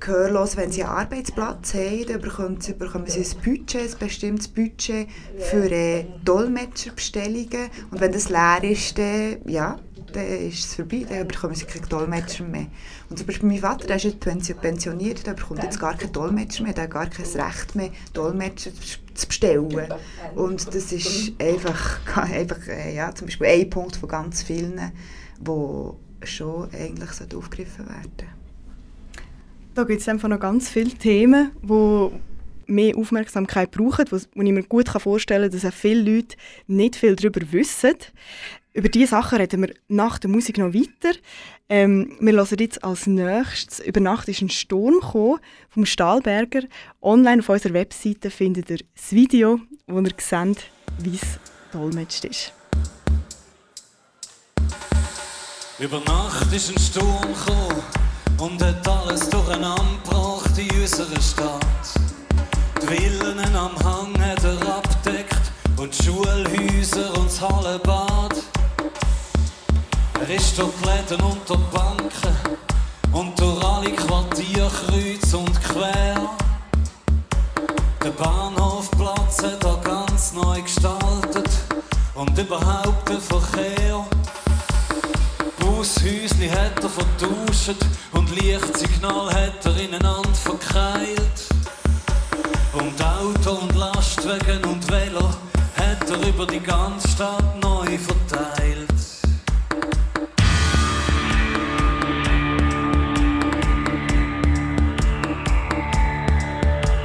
Gehörlos, wenn sie einen Arbeitsplatz haben, dann bekommen sie, bekommen sie ein Budget, ein bestimmtes Budget für äh, Dolmetscherbestellungen. Und wenn das leer ist, dann, ja, dann ist es vorbei, dann bekommen sie keinen Dolmetscher mehr. Und zum Beispiel mein Vater, der ist jetzt pensi- pensioniert, der bekommt jetzt gar keinen Dolmetscher mehr, der hat gar kein Recht mehr, Dolmetscher zu bestellen. Und das ist einfach, einfach äh, ja, zum Beispiel ein Punkt von ganz vielen, wo schon eigentlich sollte aufgegriffen werden Da gibt es einfach noch ganz viele Themen, die mehr Aufmerksamkeit brauchen, wo ich mir gut vorstellen kann, dass viele Leute nicht viel darüber wissen. Über diese Sachen reden wir nach der Musik noch weiter. Ähm, wir hören jetzt als nächstes «Über Nacht ist ein Sturm» gekommen, vom Stahlberger. Online auf unserer Webseite findet ihr das Video, wo ihr seht, wie es dolmetscht ist. Über Nacht ist ein Sturm gekommen und hat alles durcheinander gebracht in unserer Stadt. Die Villen am Hang hat er abdeckt und die Schulhäuser und das Hallenbad. Er ist durch die Läden und durch Banken und durch alle Quartiere kreuz und quer. Der Bahnhofplatz hat er ganz neu gestaltet und überhaupt der Verkehr. Bushäusli hat er vertauscht und Lichtsignal hat er ineinander verkeilt. Und Auto und Lastwagen und Velo hat er über die ganze Stadt neu verteilt.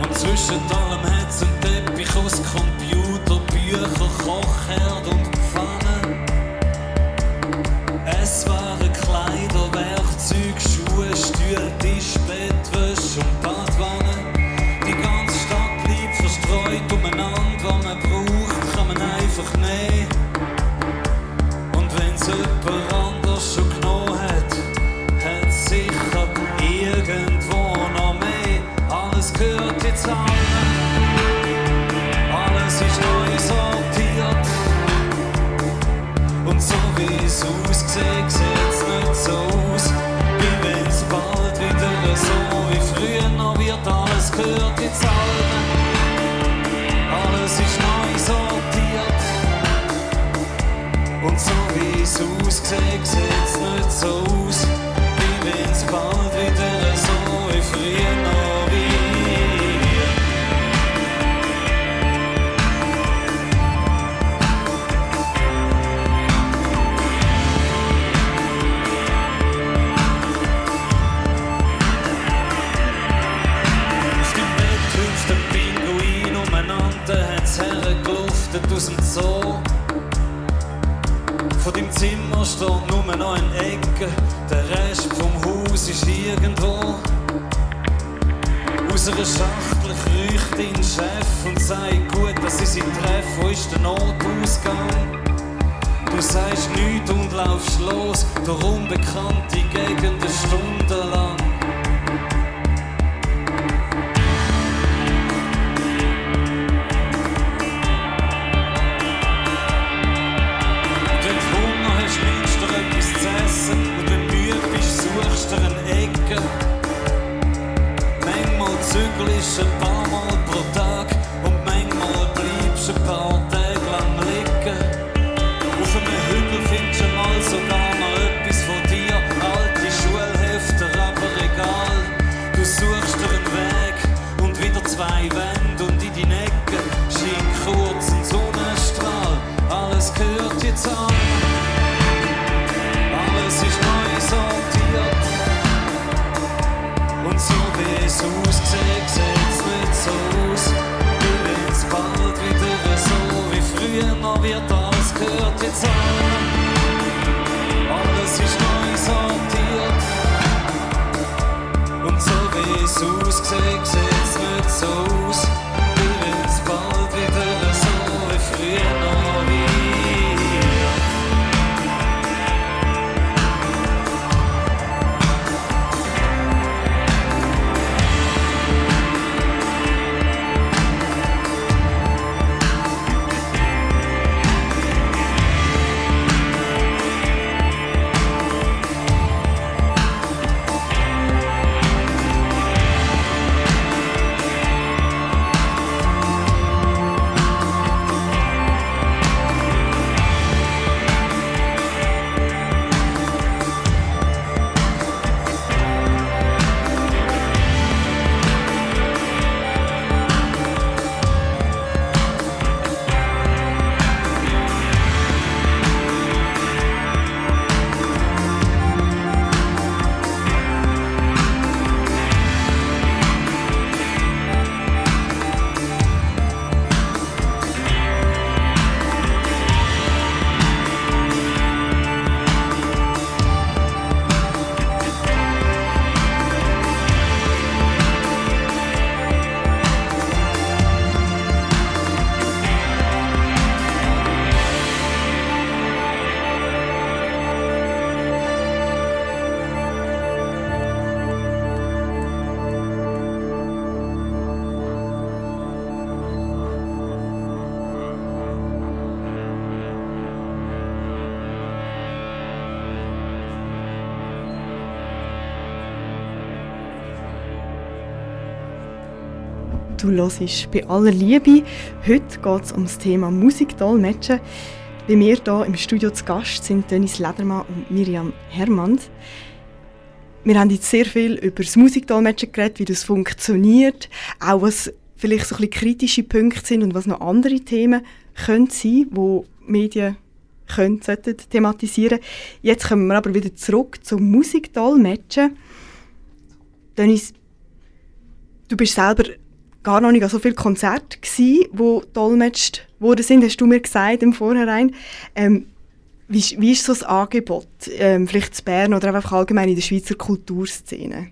Und zwischen allem hat's einen Teppich aus Computer, Bücher, Kochherd und Es waren wie früher noch wird. Alles gehört jetzt allen, alles ist neu sortiert. Und so wie es aussieht, sieht's nicht so aus, Von dem Zimmer steht nur noch eine Ecke, der Rest vom Haus ist irgendwo. Aus einer Schachtel kriecht ihn Chef und sagt, gut, dass ich sie treffe, wo ist der Notausgang? Du sagst nichts und laufst los, durch unbekannte Gegenden stundenlang. Wenn Hörst bei aller Liebe. Heute geht es um das Thema Musikdolmetschen. Bei mir hier im Studio zu Gast sind Dennis Ledermann und Miriam Hermann. Wir haben jetzt sehr viel über das Musikdolmetschen geredet, wie das funktioniert, auch was vielleicht so ein bisschen kritische Punkte sind und was noch andere Themen können sein, wo Medien können, sollten thematisieren. Jetzt kommen wir aber wieder zurück zum Musikdolmetschen. Dennis, du bist selber gar noch nicht so viele Konzerte gsi, wo dolmetscht worden sind, hast du mir gesagt im Vorhinein. Ähm, wie, wie ist so das Angebot, ähm, vielleicht in Bern oder einfach allgemein in der Schweizer Kulturszene?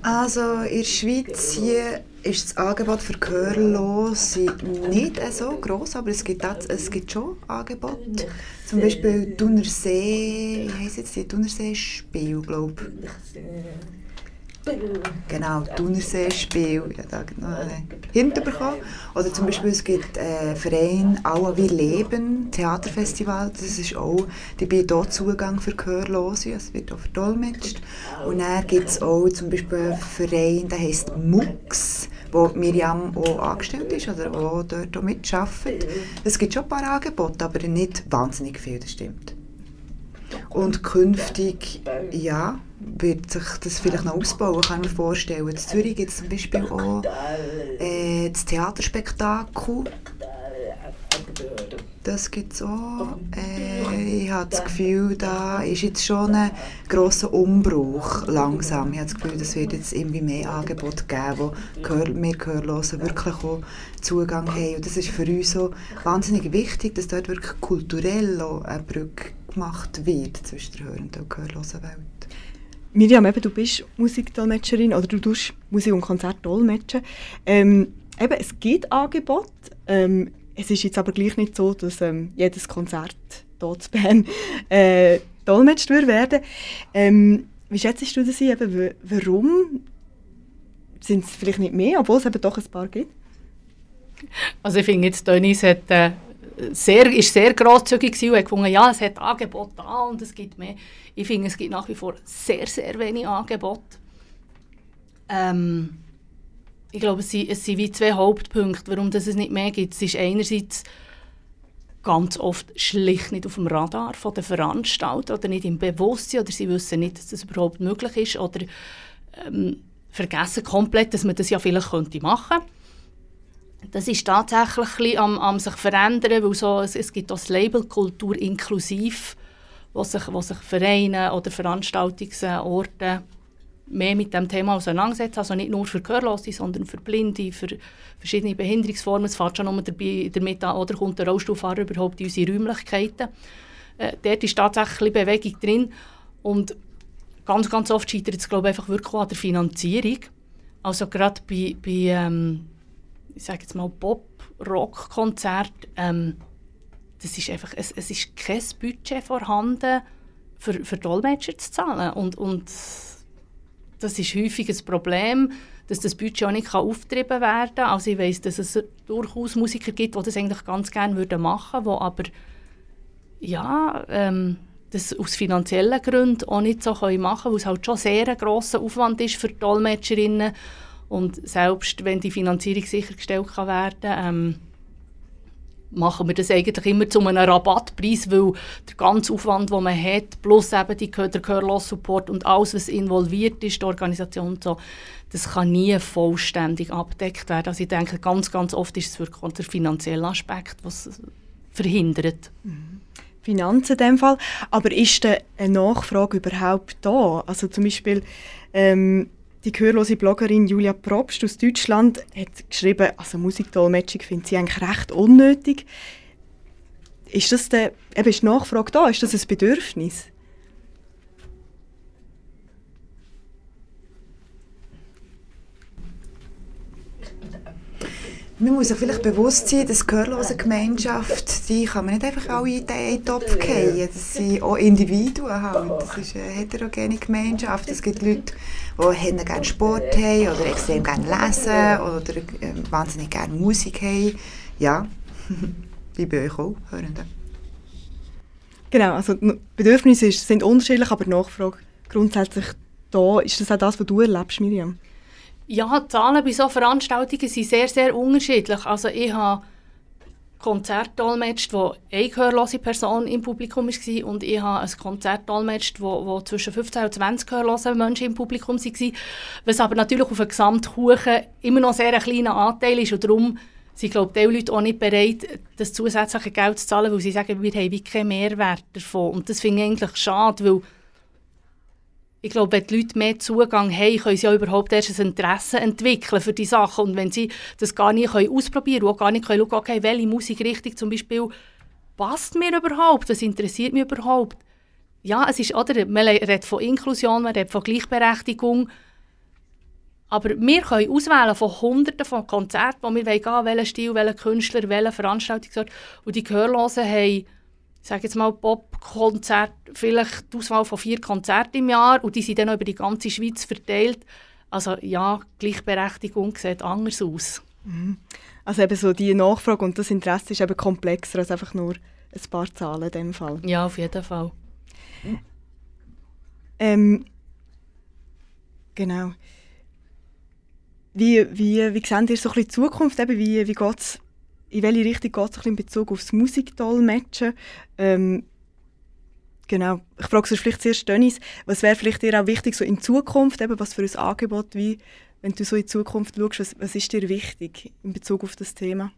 Also in der Schweiz hier ist das Angebot für Gehörlose nicht so groß, aber es gibt, auch, es gibt schon Angebote. Zum Beispiel Thunersee, wie heisst jetzt die Thunersee-Spiel, glaube ich. Genau, Thunersee-Spiel. Ja, da hinterbekommen. Oder zum Beispiel es gibt einen Verein «Aua wir leben», Theaterfestival, das ist auch, die bietet auch Zugang für Gehörlose, es wird auch verdolmetscht. Und dann gibt es auch zum Beispiel einen Verein, der heisst «MUX», wo Miriam auch angestellt ist oder auch dort auch mitarbeitet. Es gibt schon ein paar Angebote, aber nicht wahnsinnig viel, das stimmt. Und künftig, ja, wird sich das vielleicht noch ausbauen, kann ich mir vorstellen. In Zürich gibt es zum Beispiel auch äh, das Theaterspektakel. Das gibt es auch. Äh, ich habe das Gefühl, da ist jetzt schon ein grosser Umbruch langsam. Ich habe das Gefühl, es wird jetzt irgendwie mehr Angebote geben, wo wir Gehörlosen wirklich auch Zugang haben. Und das ist für uns so wahnsinnig wichtig, dass dort wirklich kulturell eine Brücke gemacht wird zwischen der hörenden und gehörlosen Welt. Miriam, eben, du bist Musikdolmetscherin oder du tust Musik- und Konzert dolmetschen. Ähm, eben, es gibt Angebote. Ähm, es ist jetzt aber gleich nicht so, dass ähm, jedes Konzert hier zu Bern äh, dolmetscht werden. Ähm, wie schätzt du das Eben, warum sind es vielleicht nicht mehr, obwohl es eben doch ein paar gibt? Also ich finde jetzt, Dennis hat, äh, sehr, ist sehr grosszügig und hat gefunden, ja, es hat Angebote da und es gibt mehr. Ich finde, es gibt nach wie vor sehr, sehr wenig Angebote. Ähm, ich glaube, es sind, es sind wie zwei Hauptpunkte, warum es nicht mehr gibt. Es ist einerseits ganz oft schlicht nicht auf dem Radar von der Veranstalter oder nicht im Bewusstsein oder sie wissen nicht, dass das überhaupt möglich ist oder ähm, vergessen komplett, dass man das ja vielleicht könnte machen könnte. Das ist tatsächlich am, am sich verändern, weil so, es, es gibt auch das Label Kultur inklusiv, wo sich, sich Vereine oder Veranstaltungsorte mehr mit dem Thema auseinandersetzen. Also nicht nur für Gehörlose, sondern für Blinde, für verschiedene Behinderungsformen. Es fährt schon nur damit an, oder kommt der Rollstuhlfahrer überhaupt in unsere Räumlichkeiten. Äh, dort ist tatsächlich Bewegung drin. Und ganz, ganz oft scheitert es, glaube ich, einfach wirklich an der Finanzierung. Also gerade bei, bei ähm, ich sage jetzt mal Pop-Rock-Konzert, ähm, das ist einfach, es, es ist kein Budget vorhanden, für, für Dolmetscher zu zahlen. Und, und das ist häufig ein Problem, dass das Budget auch nicht aufgetrieben werden kann. Also ich weiss, dass es durchaus Musiker gibt, die das eigentlich ganz gerne würden machen würden, die aber ja, ähm, das aus finanziellen Gründen auch nicht so machen können, weil es halt schon sehr ein grosser Aufwand ist für Dolmetscherinnen. Und selbst wenn die Finanzierung sichergestellt kann werden kann, ähm, machen wir das eigentlich immer zu einem Rabattpreis, weil der ganze Aufwand, den man hat, plus eben die, der Gehörlos-Support und alles, was involviert ist, die Organisation und so, das kann nie vollständig abgedeckt werden. Also ich denke, ganz, ganz oft ist es wirklich der finanzielle Aspekt, was verhindert. Mhm. Finanzen in dem Fall. Aber ist da eine Nachfrage überhaupt da? Also zum Beispiel ähm, die gehörlose Bloggerin Julia Probst aus Deutschland hat geschrieben, also Musikdolmetschung findet sie eigentlich recht unnötig. Ist das der, eben ist die Nachfrage da? Ist das ein Bedürfnis? Man muss sich vielleicht bewusst sein, dass die gehörlose Gemeinschaft, die kann man nicht einfach alle in den Topf fallen. Das sind auch Individuen halt. Das ist eine heterogene Gemeinschaft. Es gibt Leute, die gerne Sport haben oder extrem gerne lesen oder äh, wahnsinnig gerne Musik haben. Ja, wie bei euch auch, Hörenden. Genau, also die Bedürfnisse sind unterschiedlich, aber die Nachfrage grundsätzlich da. Ist das auch das, was du erlebst, Miriam? Ja, die Zahlen bei solchen Veranstaltungen sind sehr, sehr unterschiedlich. Also ich habe Konzert dolmetscht, wo eine gehörlose Person im Publikum war und ich habe ein Konzert dolmetscht, wo, wo zwischen 15 und 20 gehörlose Menschen im Publikum waren, was aber natürlich auf einem Gesamtkuchen immer noch sehr ein kleiner Anteil ist und darum sind glaube ich, die Leute auch nicht bereit, das zusätzliche Geld zu zahlen, weil sie sagen, wir haben keinen Mehrwert davon. Und das finde ich eigentlich schade, weil ich glaube, wenn die Leute mehr Zugang haben, können sie ja überhaupt erst ein Interesse entwickeln für die Sachen. Und wenn sie das gar nicht können ausprobieren können, auch gar nicht können schauen, okay, welche Musikrichtung zum Beispiel passt mir überhaupt, was interessiert mich überhaupt. Ja, es ist, oder, man redet von Inklusion, man redet von Gleichberechtigung, aber wir können auswählen von Hunderten von Konzerten, wo wir gehen wollen, welchen Stil, welchen Künstler, welchen Veranstaltungsort. Und die Gehörlosen haben sage jetzt mal, Popkonzert, vielleicht die Auswahl von vier Konzerten im Jahr und die sind dann über die ganze Schweiz verteilt. Also ja, Gleichberechtigung sieht anders aus. Mhm. Also eben so die Nachfrage und das Interesse ist eben komplexer als einfach nur ein paar Zahlen in dem Fall. Ja, auf jeden Fall. Ähm, genau. Wie, wie, wie seht ihr so ein bisschen die Zukunft? Eben, wie wie geht es in welche Richtung geht es in Bezug auf das Musikdolmetschen? Ähm, genau. Ich frage es vielleicht zuerst Dennis, was wäre vielleicht dir auch wichtig so in Zukunft, eben was für ein Angebot, wie, wenn du so in Zukunft schaust, was, was ist dir wichtig in Bezug auf das Thema?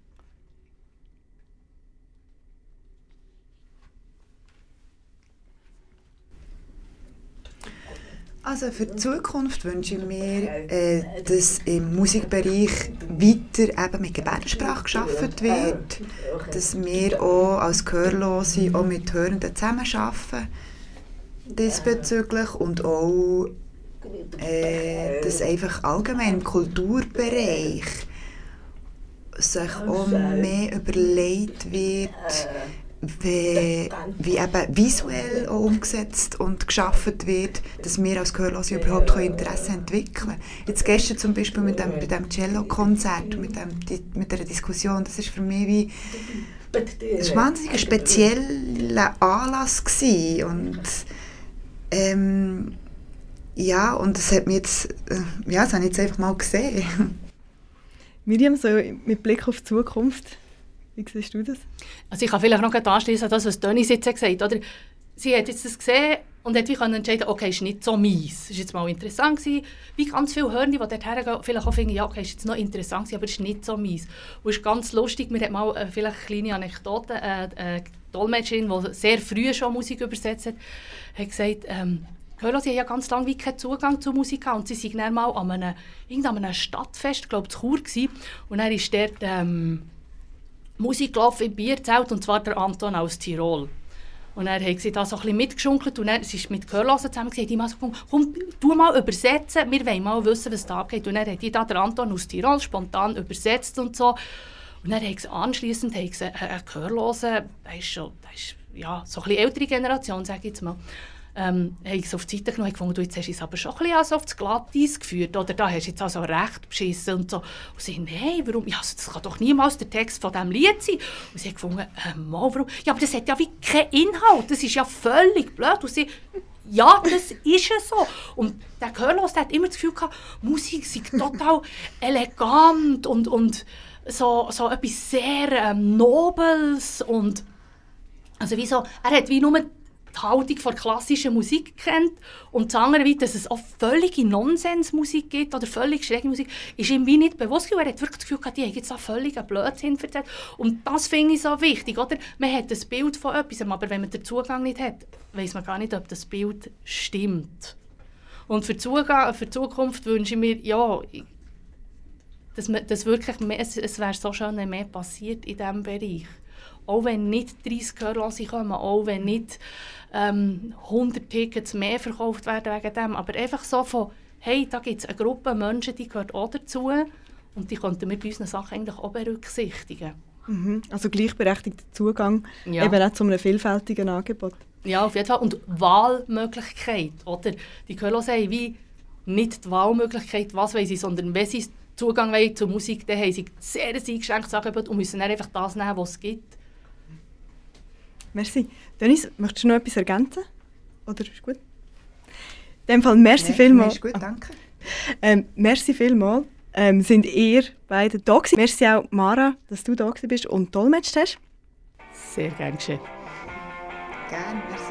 Also für die Zukunft wünsche ich mir, äh, dass im Musikbereich weiter eben mit Gebärdensprache geschaffen wird, dass wir auch als Gehörlose auch mit Hörenden zusammenarbeiten diesbezüglich und auch, äh, dass einfach allgemein im Kulturbereich sich auch mehr überlegt wird, wie, wie eben visuell auch umgesetzt und geschaffen wird, dass wir als Gehörlose überhaupt Interesse entwickeln können. Jetzt gestern zum Beispiel mit dem, mit dem Cello-Konzert, mit, dem, mit der Diskussion, das ist für mich wie das war ein wahnsinnig spezieller Anlass gewesen. und ähm, ja, und das hat mich jetzt, äh, ja, das habe ich jetzt einfach mal gesehen. Miriam, so mit Blick auf die Zukunft, wie siehst du das? Also ich kann vielleicht noch anschließen an das, was Dennis jetzt gesagt hat. Sie hat jetzt das gesehen und hat wie entscheiden okay, ist nicht so mies. Es war jetzt mal interessant, gewesen, wie ganz viele Hörner, die dort hergehen, vielleicht auch finden, ja, okay, ist jetzt noch interessant gewesen, aber es ist nicht so mies. Und es ist ganz lustig, mir hat mal äh, vielleicht eine kleine Anekdote, äh, äh, Dolmetscherin, die sehr früh schon Musik übersetzt hat, hat gesagt, ähm, Hör, sie haben ja ganz lange keinen Zugang zur Musik und sie waren dann mal an einem, irgendeinem Stadtfest, glaube ich, Chur gewesen, und dann ist dort ähm, Musik gelaufen im Bierzelt, und zwar der Anton aus Tirol. Und er hat sie da so ein bisschen mitgeschunkelt und dann, sie ist mit Gehörlosen zusammen gesagt, die mal so, komm, tu mal übersetzen, wir wollen mal wissen, was da abgeht. Und dann hat die da der Anton aus Tirol spontan übersetzt und so. Und dann hat sie anschliessend hat sie, ein Gehörloser, der ist schon, der ist, ja, so ein bisschen ältere Generation, sage ich jetzt mal, ähm, habe ich es auf die Seite genommen und gefunden, du, jetzt hast du es aber schon ein bisschen also Glatteis geführt, oder da hast du jetzt also recht beschissen und so. Und sie nein, warum? Ja, also das kann doch niemals der Text von diesem Lied sein. Und sie hat gefunden, äh, mal, warum? Ja, aber das hat ja wie keinen Inhalt, das ist ja völlig blöd. Und sie, ja, das ist ja so. Und der Gehörlos der hat immer das Gefühl gehabt, Musik sei total elegant und, und so, so etwas sehr ähm, Nobles und also wie so, er hat wie nur die Haltung von klassischer Musik kennt und das andere, dass es auch völlige Nonsensmusik gibt oder völlig schräge Musik, ist ihm wie nicht bewusst gewesen. Er hat wirklich das Gefühl gehabt, die haben jetzt auch völligen Blödsinn erzählt. Und das finde ich so wichtig, oder? Man hat ein Bild von etwas, aber wenn man den Zugang nicht hat, weiß man gar nicht, ob das Bild stimmt. Und für, Zugang, für die Zukunft wünsche ich mir, ja, dass, man, dass wirklich mehr, es, es wäre so schön, wenn mehr passiert in diesem Bereich. Auch wenn nicht 30 Gehörlose kommen, auch wenn nicht ähm, 100 Tickets mehr verkauft werden wegen dem. Aber einfach so von, hey, da gibt es eine Gruppe Menschen, die gehört auch dazu und die könnten wir bei unseren Sachen eigentlich auch berücksichtigen. Mhm. Also gleichberechtigter Zugang ja. eben auch zu einem vielfältigen Angebot. Ja, auf jeden Fall. Und Wahlmöglichkeit, oder? Die Gehörlosen haben wie nicht die Wahlmöglichkeit, was wollen sie, sondern wenn sie Zugang wollen zur Musik, dann haben sie sehr ein eingeschränktes Angebot und müssen dann einfach das nehmen, was es gibt. Merci. Dennis, möchtest du noch etwas ergänzen? Oder ist gut? In dem Fall merci Nein, vielmals. Ist gut, danke. Ähm, merci vielmals. Ähm, sind ihr beide da gewesen. Merci auch, Mara, dass du da gewesen bist und dolmetscht hast. Sehr gern geschehen. Gerne, merci.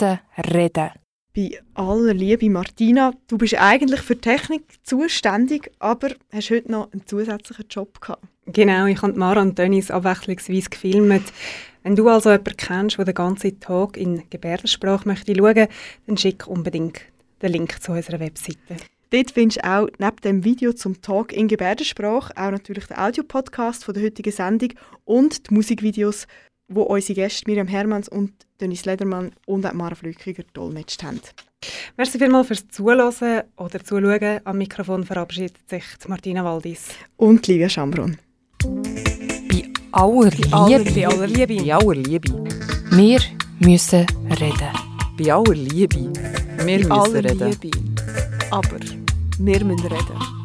Müssen reden. Bei aller Liebe, Martina, du bist eigentlich für Technik zuständig, aber hast heute noch einen zusätzlichen Job gehabt. Genau, ich habe Mara und Dennis abwechslungsweise gefilmt. Wenn du also jemanden kennst, der den ganzen Tag in Gebärdensprache möchte schauen, dann schick unbedingt den Link zu unserer Webseite. Dort findest du auch neben dem Video zum Talk in Gebärdensprache auch natürlich den Audiopodcast von der heutigen Sendung und die Musikvideos, wo unsere Gäste Miriam Hermanns und Dennis Ledermann und auch Mara Flückiger dolmetscht haben. Merci vielmals fürs Zuhören oder Zuschauen. Am Mikrofon verabschiedet sich Martina Waldis. Und Livia Schambrun. Bei aller Liebe. Bei aller Liebe. Bei aller Liebe. Wir müssen reden. Bei aller Liebe. Wir müssen reden. Liebe. Aber wir müssen reden.